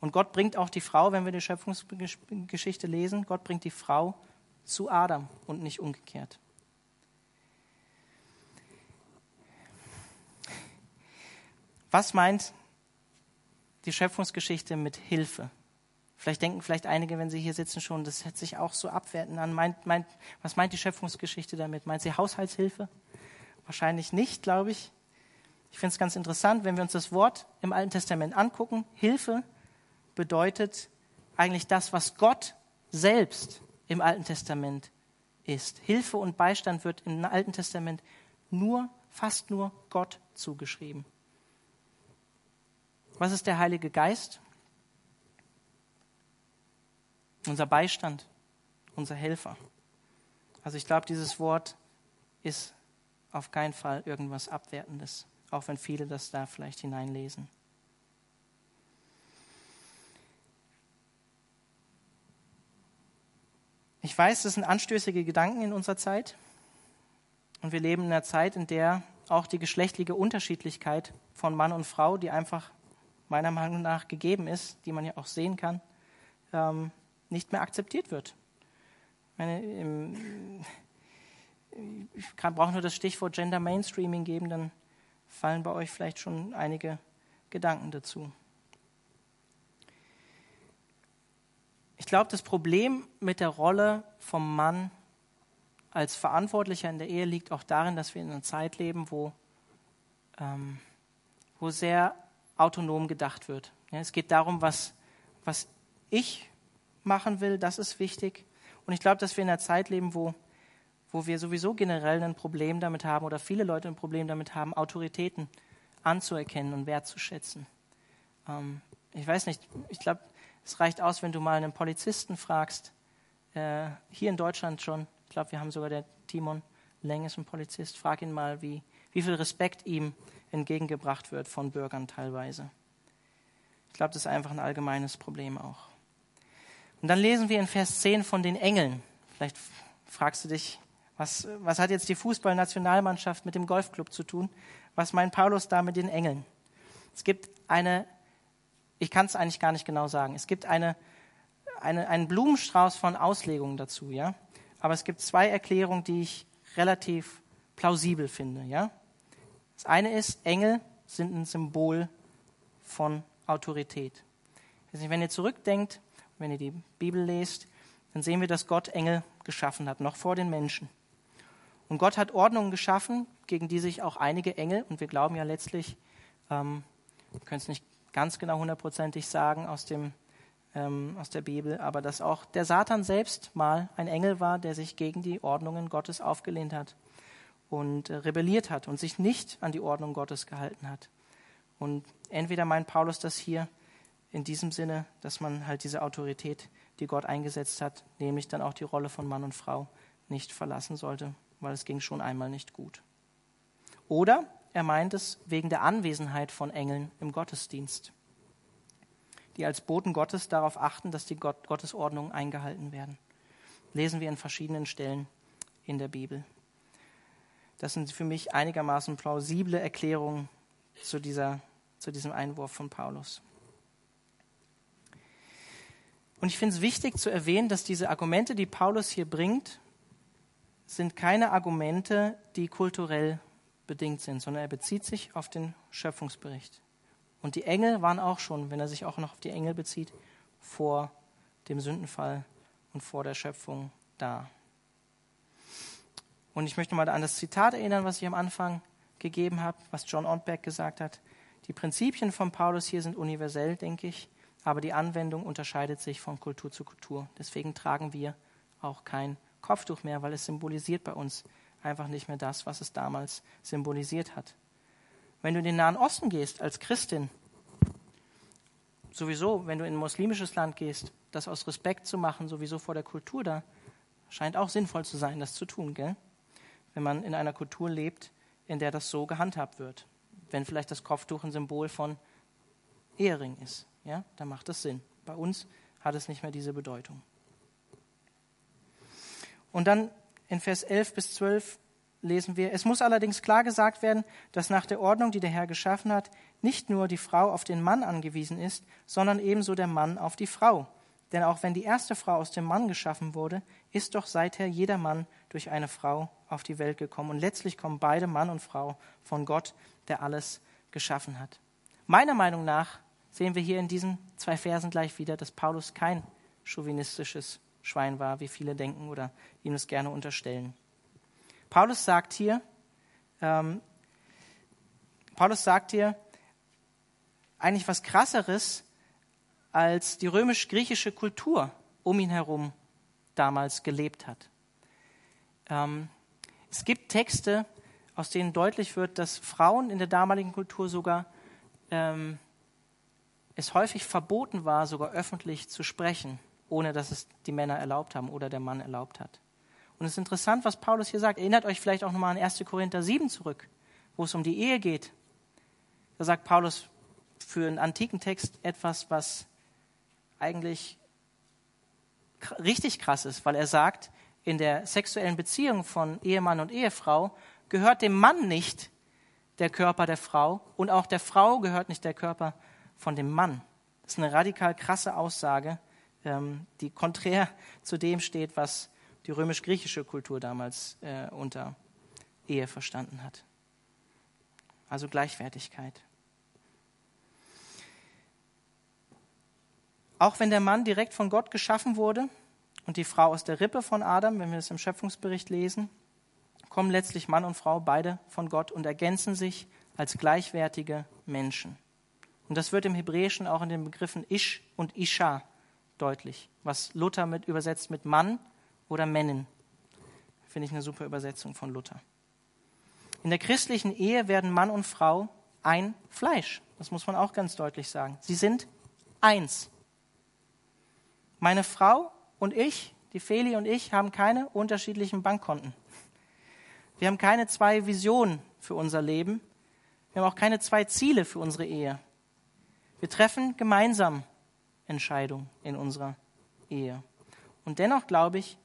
Und Gott bringt auch die Frau, wenn wir die Schöpfungsgeschichte lesen, Gott bringt die Frau zu Adam und nicht umgekehrt. Was meint die Schöpfungsgeschichte mit Hilfe? Vielleicht denken vielleicht einige, wenn sie hier sitzen, schon, das hört sich auch so abwerten an. Meint, meint, was meint die Schöpfungsgeschichte damit? Meint sie Haushaltshilfe? Wahrscheinlich nicht, glaube ich. Ich finde es ganz interessant, wenn wir uns das Wort im Alten Testament angucken. Hilfe bedeutet eigentlich das, was Gott selbst im Alten Testament ist. Hilfe und Beistand wird im Alten Testament nur, fast nur Gott zugeschrieben. Was ist der Heilige Geist? Unser Beistand, unser Helfer. Also ich glaube, dieses Wort ist auf keinen Fall irgendwas Abwertendes, auch wenn viele das da vielleicht hineinlesen. Ich weiß, das sind anstößige Gedanken in unserer Zeit. Und wir leben in einer Zeit, in der auch die geschlechtliche Unterschiedlichkeit von Mann und Frau, die einfach meiner Meinung nach gegeben ist, die man ja auch sehen kann, ähm, nicht mehr akzeptiert wird. ich brauche nur das Stichwort Gender Mainstreaming geben, dann fallen bei euch vielleicht schon einige Gedanken dazu. Ich glaube, das Problem mit der Rolle vom Mann als Verantwortlicher in der Ehe liegt auch darin, dass wir in einer Zeit leben, wo, ähm, wo sehr autonom gedacht wird. Ja, es geht darum, was, was ich machen will, das ist wichtig. Und ich glaube, dass wir in einer Zeit leben, wo, wo wir sowieso generell ein Problem damit haben oder viele Leute ein Problem damit haben, Autoritäten anzuerkennen und wertzuschätzen. Ähm, ich weiß nicht, ich glaube, es reicht aus, wenn du mal einen Polizisten fragst, äh, hier in Deutschland schon, ich glaube, wir haben sogar der Timon Leng ist ein Polizist, frag ihn mal, wie, wie viel Respekt ihm entgegengebracht wird von Bürgern teilweise. Ich glaube, das ist einfach ein allgemeines Problem auch. Und dann lesen wir in Vers 10 von den Engeln. Vielleicht fragst du dich, was, was hat jetzt die Fußballnationalmannschaft mit dem Golfclub zu tun? Was meint Paulus da mit den Engeln? Es gibt eine, ich kann es eigentlich gar nicht genau sagen, es gibt eine, eine, einen Blumenstrauß von Auslegungen dazu, ja. Aber es gibt zwei Erklärungen, die ich relativ plausibel finde, ja. Das eine ist, Engel sind ein Symbol von Autorität. Wenn ihr zurückdenkt, wenn ihr die Bibel lest, dann sehen wir, dass Gott Engel geschaffen hat, noch vor den Menschen. Und Gott hat Ordnungen geschaffen, gegen die sich auch einige Engel, und wir glauben ja letztlich, ähm, wir können es nicht ganz genau hundertprozentig sagen aus, dem, ähm, aus der Bibel, aber dass auch der Satan selbst mal ein Engel war, der sich gegen die Ordnungen Gottes aufgelehnt hat und äh, rebelliert hat und sich nicht an die Ordnung Gottes gehalten hat. Und entweder meint Paulus das hier in diesem Sinne, dass man halt diese Autorität, die Gott eingesetzt hat, nämlich dann auch die Rolle von Mann und Frau, nicht verlassen sollte, weil es ging schon einmal nicht gut. Oder er meint es wegen der Anwesenheit von Engeln im Gottesdienst, die als Boten Gottes darauf achten, dass die Gott Gottesordnungen eingehalten werden. Lesen wir in verschiedenen Stellen in der Bibel. Das sind für mich einigermaßen plausible Erklärungen zu, dieser, zu diesem Einwurf von Paulus. Und ich finde es wichtig zu erwähnen, dass diese Argumente, die Paulus hier bringt, sind keine Argumente, die kulturell bedingt sind, sondern er bezieht sich auf den Schöpfungsbericht. Und die Engel waren auch schon, wenn er sich auch noch auf die Engel bezieht, vor dem Sündenfall und vor der Schöpfung da. Und ich möchte mal an das Zitat erinnern, was ich am Anfang gegeben habe, was John Ortberg gesagt hat. Die Prinzipien von Paulus hier sind universell, denke ich, aber die Anwendung unterscheidet sich von Kultur zu Kultur. Deswegen tragen wir auch kein Kopftuch mehr, weil es symbolisiert bei uns einfach nicht mehr das, was es damals symbolisiert hat. Wenn du in den Nahen Osten gehst als Christin, sowieso, wenn du in ein muslimisches Land gehst, das aus Respekt zu machen, sowieso vor der Kultur da, scheint auch sinnvoll zu sein, das zu tun, gell? wenn man in einer Kultur lebt, in der das so gehandhabt wird. Wenn vielleicht das Kopftuch ein Symbol von Ehering ist, ja, dann macht das Sinn. Bei uns hat es nicht mehr diese Bedeutung. Und dann in Vers 11 bis 12 lesen wir, es muss allerdings klar gesagt werden, dass nach der Ordnung, die der Herr geschaffen hat, nicht nur die Frau auf den Mann angewiesen ist, sondern ebenso der Mann auf die Frau. Denn auch wenn die erste Frau aus dem Mann geschaffen wurde, ist doch seither jeder Mann durch eine Frau auf die Welt gekommen. Und letztlich kommen beide Mann und Frau von Gott, der alles geschaffen hat. Meiner Meinung nach sehen wir hier in diesen zwei Versen gleich wieder, dass Paulus kein chauvinistisches Schwein war, wie viele denken oder ihm es gerne unterstellen. Paulus sagt hier, ähm, Paulus sagt hier eigentlich was krasseres, als die römisch-griechische Kultur um ihn herum damals gelebt hat. Ähm, es gibt Texte, aus denen deutlich wird, dass Frauen in der damaligen Kultur sogar ähm, es häufig verboten war, sogar öffentlich zu sprechen, ohne dass es die Männer erlaubt haben oder der Mann erlaubt hat. Und es ist interessant, was Paulus hier sagt. Erinnert euch vielleicht auch nochmal an 1. Korinther 7 zurück, wo es um die Ehe geht. Da sagt Paulus für einen antiken Text etwas, was eigentlich richtig krass ist, weil er sagt, in der sexuellen Beziehung von Ehemann und Ehefrau gehört dem Mann nicht der Körper der Frau und auch der Frau gehört nicht der Körper von dem Mann. Das ist eine radikal krasse Aussage, die konträr zu dem steht, was die römisch-griechische Kultur damals äh, unter Ehe verstanden hat. Also Gleichwertigkeit. Auch wenn der Mann direkt von Gott geschaffen wurde und die Frau aus der Rippe von Adam, wenn wir es im Schöpfungsbericht lesen, kommen letztlich Mann und Frau beide von Gott und ergänzen sich als gleichwertige Menschen. Und das wird im Hebräischen auch in den Begriffen Ish und Isha deutlich, was Luther mit übersetzt mit Mann oder Männin. Finde ich eine super Übersetzung von Luther. In der christlichen Ehe werden Mann und Frau ein Fleisch. Das muss man auch ganz deutlich sagen. Sie sind eins. Meine Frau und ich, die Feli und ich, haben keine unterschiedlichen Bankkonten. Wir haben keine zwei Visionen für unser Leben. Wir haben auch keine zwei Ziele für unsere Ehe. Wir treffen gemeinsam Entscheidungen in unserer Ehe. Und dennoch glaube ich,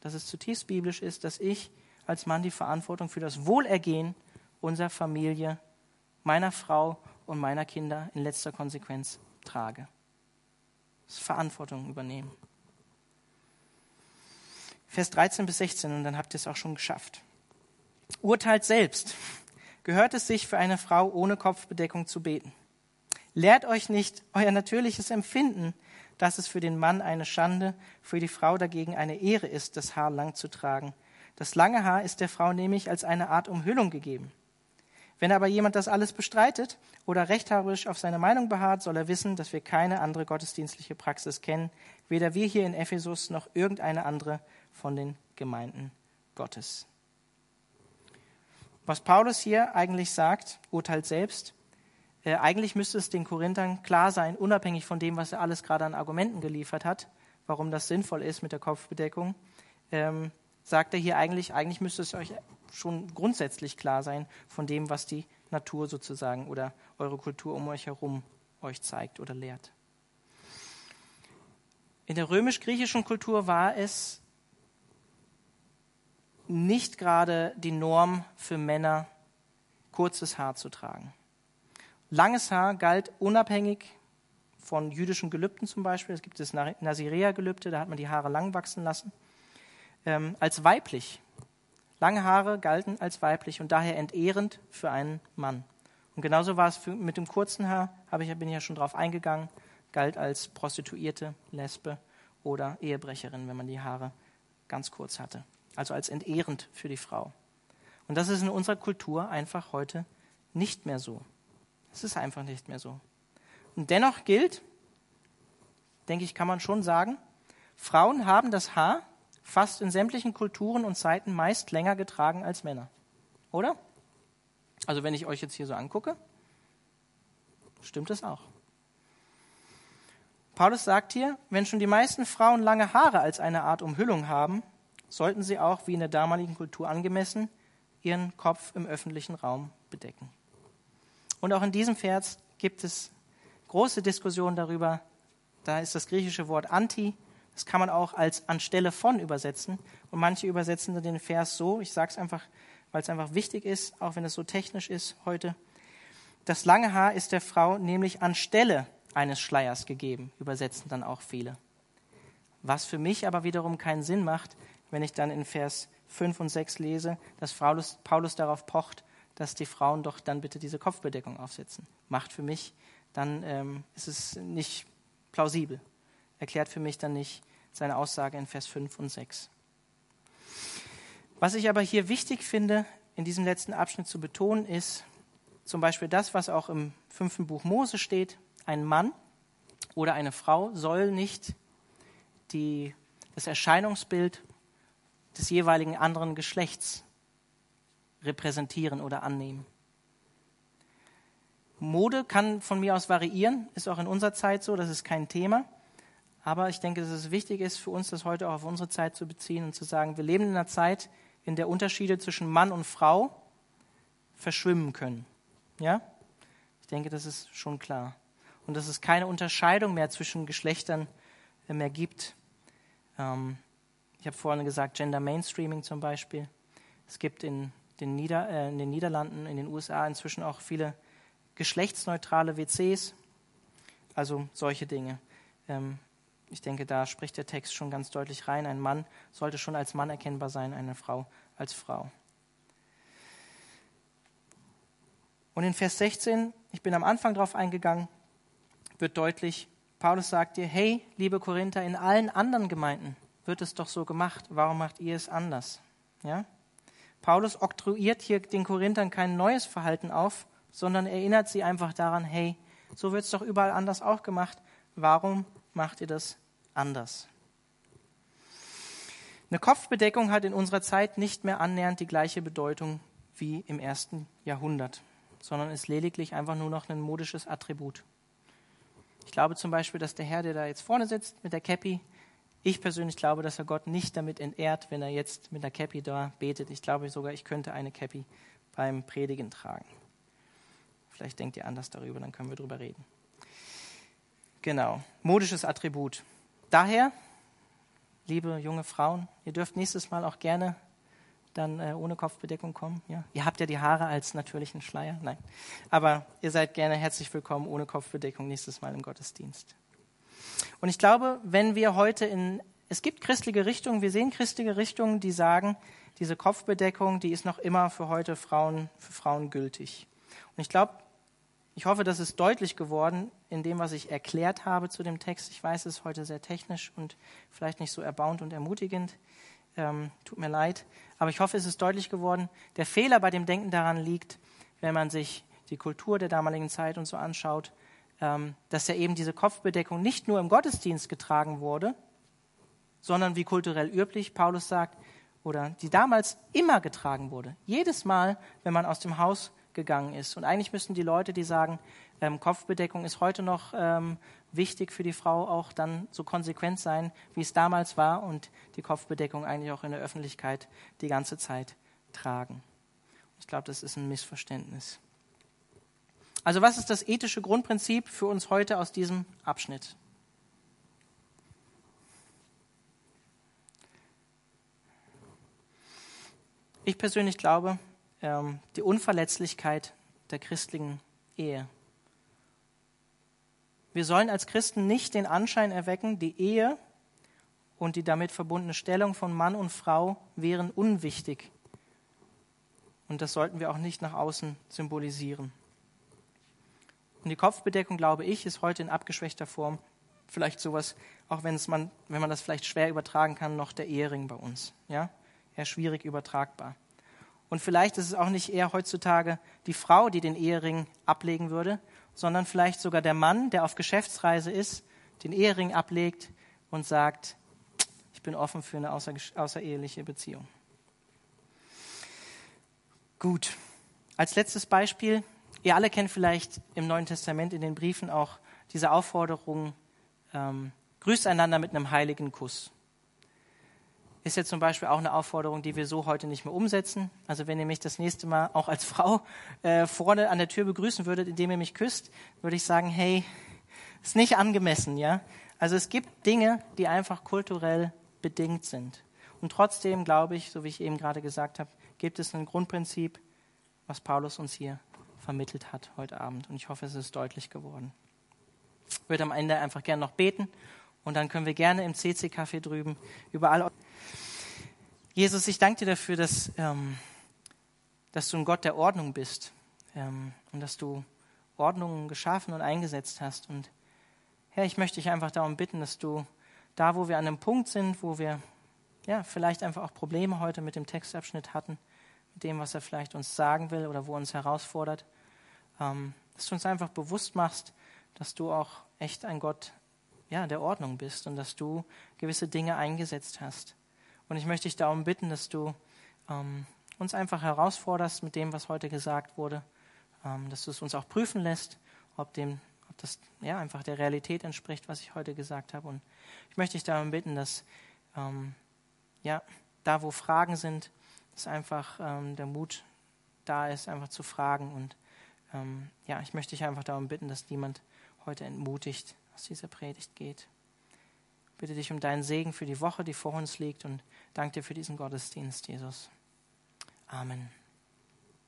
dass es zutiefst biblisch ist, dass ich als Mann die Verantwortung für das Wohlergehen unserer Familie, meiner Frau und meiner Kinder in letzter Konsequenz trage. Verantwortung übernehmen. Vers 13 bis 16, und dann habt ihr es auch schon geschafft. Urteilt selbst. Gehört es sich für eine Frau ohne Kopfbedeckung zu beten? Lehrt euch nicht euer natürliches Empfinden, dass es für den Mann eine Schande, für die Frau dagegen eine Ehre ist, das Haar lang zu tragen. Das lange Haar ist der Frau nämlich als eine Art Umhüllung gegeben. Wenn aber jemand das alles bestreitet oder rechthaberisch auf seine Meinung beharrt, soll er wissen, dass wir keine andere gottesdienstliche Praxis kennen, weder wir hier in Ephesus noch irgendeine andere von den Gemeinden Gottes. Was Paulus hier eigentlich sagt, urteilt selbst, äh, eigentlich müsste es den Korinthern klar sein, unabhängig von dem, was er alles gerade an Argumenten geliefert hat, warum das sinnvoll ist mit der Kopfbedeckung, ähm, sagt er hier eigentlich, eigentlich müsste es euch schon grundsätzlich klar sein von dem, was die Natur sozusagen oder eure Kultur um euch herum euch zeigt oder lehrt. In der römisch-griechischen Kultur war es nicht gerade die Norm für Männer, kurzes Haar zu tragen. Langes Haar galt unabhängig von jüdischen Gelübden zum Beispiel. Es gibt das Nazirea-Gelübde, da hat man die Haare lang wachsen lassen. Ähm, als weiblich Lange Haare galten als weiblich und daher entehrend für einen Mann. Und genauso war es für, mit dem kurzen Haar, habe ich, bin ich ja schon drauf eingegangen, galt als Prostituierte, Lesbe oder Ehebrecherin, wenn man die Haare ganz kurz hatte. Also als entehrend für die Frau. Und das ist in unserer Kultur einfach heute nicht mehr so. Es ist einfach nicht mehr so. Und dennoch gilt, denke ich, kann man schon sagen, Frauen haben das Haar fast in sämtlichen Kulturen und Zeiten meist länger getragen als Männer. Oder? Also wenn ich euch jetzt hier so angucke, stimmt es auch. Paulus sagt hier, wenn schon die meisten Frauen lange Haare als eine Art Umhüllung haben, sollten sie auch, wie in der damaligen Kultur angemessen, ihren Kopf im öffentlichen Raum bedecken. Und auch in diesem Vers gibt es große Diskussionen darüber. Da ist das griechische Wort anti das kann man auch als anstelle von übersetzen. Und manche übersetzen den Vers so, ich sage es einfach weil es einfach wichtig ist, auch wenn es so technisch ist heute. Das lange Haar ist der Frau nämlich anstelle eines Schleiers gegeben, übersetzen dann auch viele. Was für mich aber wiederum keinen Sinn macht, wenn ich dann in Vers 5 und 6 lese, dass Paulus, Paulus darauf pocht, dass die Frauen doch dann bitte diese Kopfbedeckung aufsetzen. Macht für mich, dann ähm, ist es nicht plausibel. Erklärt für mich dann nicht seine Aussage in Vers 5 und 6. Was ich aber hier wichtig finde, in diesem letzten Abschnitt zu betonen, ist zum Beispiel das, was auch im fünften Buch Mose steht. Ein Mann oder eine Frau soll nicht die, das Erscheinungsbild des jeweiligen anderen Geschlechts repräsentieren oder annehmen. Mode kann von mir aus variieren, ist auch in unserer Zeit so, das ist kein Thema. Aber ich denke, dass es wichtig ist für uns, das heute auch auf unsere Zeit zu beziehen und zu sagen, wir leben in einer Zeit, in der Unterschiede zwischen Mann und Frau verschwimmen können. Ja? Ich denke, das ist schon klar. Und dass es keine Unterscheidung mehr zwischen Geschlechtern mehr gibt. Ähm, ich habe vorhin gesagt, Gender Mainstreaming zum Beispiel. Es gibt in den, Nieder-, äh, in den Niederlanden, in den USA inzwischen auch viele geschlechtsneutrale WCs. Also solche Dinge. Ähm, ich denke, da spricht der Text schon ganz deutlich rein. Ein Mann sollte schon als Mann erkennbar sein, eine Frau als Frau. Und in Vers 16, ich bin am Anfang darauf eingegangen, wird deutlich, Paulus sagt dir, hey, liebe Korinther, in allen anderen Gemeinden wird es doch so gemacht. Warum macht ihr es anders? Ja? Paulus oktroyiert hier den Korinthern kein neues Verhalten auf, sondern erinnert sie einfach daran, hey, so wird es doch überall anders auch gemacht. Warum macht ihr das anders? Eine Kopfbedeckung hat in unserer Zeit nicht mehr annähernd die gleiche Bedeutung wie im ersten Jahrhundert, sondern ist lediglich einfach nur noch ein modisches Attribut. Ich glaube zum Beispiel, dass der Herr, der da jetzt vorne sitzt mit der Cappy, ich persönlich glaube, dass er Gott nicht damit entehrt, wenn er jetzt mit einer Cappy da betet. Ich glaube sogar, ich könnte eine Cappy beim Predigen tragen. Vielleicht denkt ihr anders darüber, dann können wir darüber reden. Genau, modisches Attribut. Daher, liebe junge Frauen, ihr dürft nächstes Mal auch gerne dann äh, ohne Kopfbedeckung kommen. Ja? Ihr habt ja die Haare als natürlichen Schleier. Nein. Aber ihr seid gerne herzlich willkommen ohne Kopfbedeckung nächstes Mal im Gottesdienst. Und ich glaube, wenn wir heute in, es gibt christliche Richtungen, wir sehen christliche Richtungen, die sagen, diese Kopfbedeckung, die ist noch immer für heute Frauen, für Frauen gültig. Und ich glaube, ich hoffe, das ist deutlich geworden in dem, was ich erklärt habe zu dem Text. Ich weiß, es ist heute sehr technisch und vielleicht nicht so erbauend und ermutigend. Ähm, tut mir leid. Aber ich hoffe, es ist deutlich geworden. Der Fehler bei dem Denken daran liegt, wenn man sich die Kultur der damaligen Zeit und so anschaut, dass ja eben diese Kopfbedeckung nicht nur im Gottesdienst getragen wurde, sondern wie kulturell üblich, Paulus sagt, oder die damals immer getragen wurde. Jedes Mal, wenn man aus dem Haus gegangen ist. Und eigentlich müssten die Leute, die sagen, ähm, Kopfbedeckung ist heute noch ähm, wichtig für die Frau, auch dann so konsequent sein, wie es damals war und die Kopfbedeckung eigentlich auch in der Öffentlichkeit die ganze Zeit tragen. Ich glaube, das ist ein Missverständnis. Also was ist das ethische Grundprinzip für uns heute aus diesem Abschnitt? Ich persönlich glaube, ähm, die Unverletzlichkeit der christlichen Ehe. Wir sollen als Christen nicht den Anschein erwecken, die Ehe und die damit verbundene Stellung von Mann und Frau wären unwichtig. Und das sollten wir auch nicht nach außen symbolisieren. Und die Kopfbedeckung, glaube ich, ist heute in abgeschwächter Form vielleicht sowas, auch wenn, es man, wenn man das vielleicht schwer übertragen kann, noch der Ehering bei uns. Ja? Eher schwierig übertragbar. Und vielleicht ist es auch nicht eher heutzutage die Frau, die den Ehering ablegen würde, sondern vielleicht sogar der Mann, der auf Geschäftsreise ist, den Ehering ablegt und sagt, ich bin offen für eine außereheliche Beziehung. Gut. Als letztes Beispiel Ihr alle kennt vielleicht im Neuen Testament in den Briefen auch diese Aufforderung, ähm, grüßt einander mit einem heiligen Kuss. Ist ja zum Beispiel auch eine Aufforderung, die wir so heute nicht mehr umsetzen. Also wenn ihr mich das nächste Mal auch als Frau äh, vorne an der Tür begrüßen würdet, indem ihr mich küsst, würde ich sagen, hey, ist nicht angemessen, ja. Also es gibt Dinge, die einfach kulturell bedingt sind. Und trotzdem glaube ich, so wie ich eben gerade gesagt habe, gibt es ein Grundprinzip, was Paulus uns hier vermittelt hat heute Abend. Und ich hoffe, es ist deutlich geworden. Ich würde am Ende einfach gerne noch beten und dann können wir gerne im CC-Café drüben überall. Jesus, ich danke dir dafür, dass, ähm, dass du ein Gott der Ordnung bist ähm, und dass du Ordnungen geschaffen und eingesetzt hast. Und Herr, ich möchte dich einfach darum bitten, dass du da, wo wir an einem Punkt sind, wo wir ja, vielleicht einfach auch Probleme heute mit dem Textabschnitt hatten, mit dem, was er vielleicht uns sagen will oder wo uns herausfordert, ähm, dass du uns einfach bewusst machst, dass du auch echt ein Gott ja, der Ordnung bist und dass du gewisse Dinge eingesetzt hast. Und ich möchte dich darum bitten, dass du ähm, uns einfach herausforderst mit dem, was heute gesagt wurde, ähm, dass du es uns auch prüfen lässt, ob, dem, ob das ja, einfach der Realität entspricht, was ich heute gesagt habe. Und ich möchte dich darum bitten, dass ähm, ja, da, wo Fragen sind, dass einfach ähm, der Mut da ist, einfach zu fragen. Und ähm, ja, ich möchte dich einfach darum bitten, dass niemand heute entmutigt aus dieser Predigt geht. Bitte dich um deinen Segen für die Woche, die vor uns liegt und danke dir für diesen Gottesdienst, Jesus. Amen.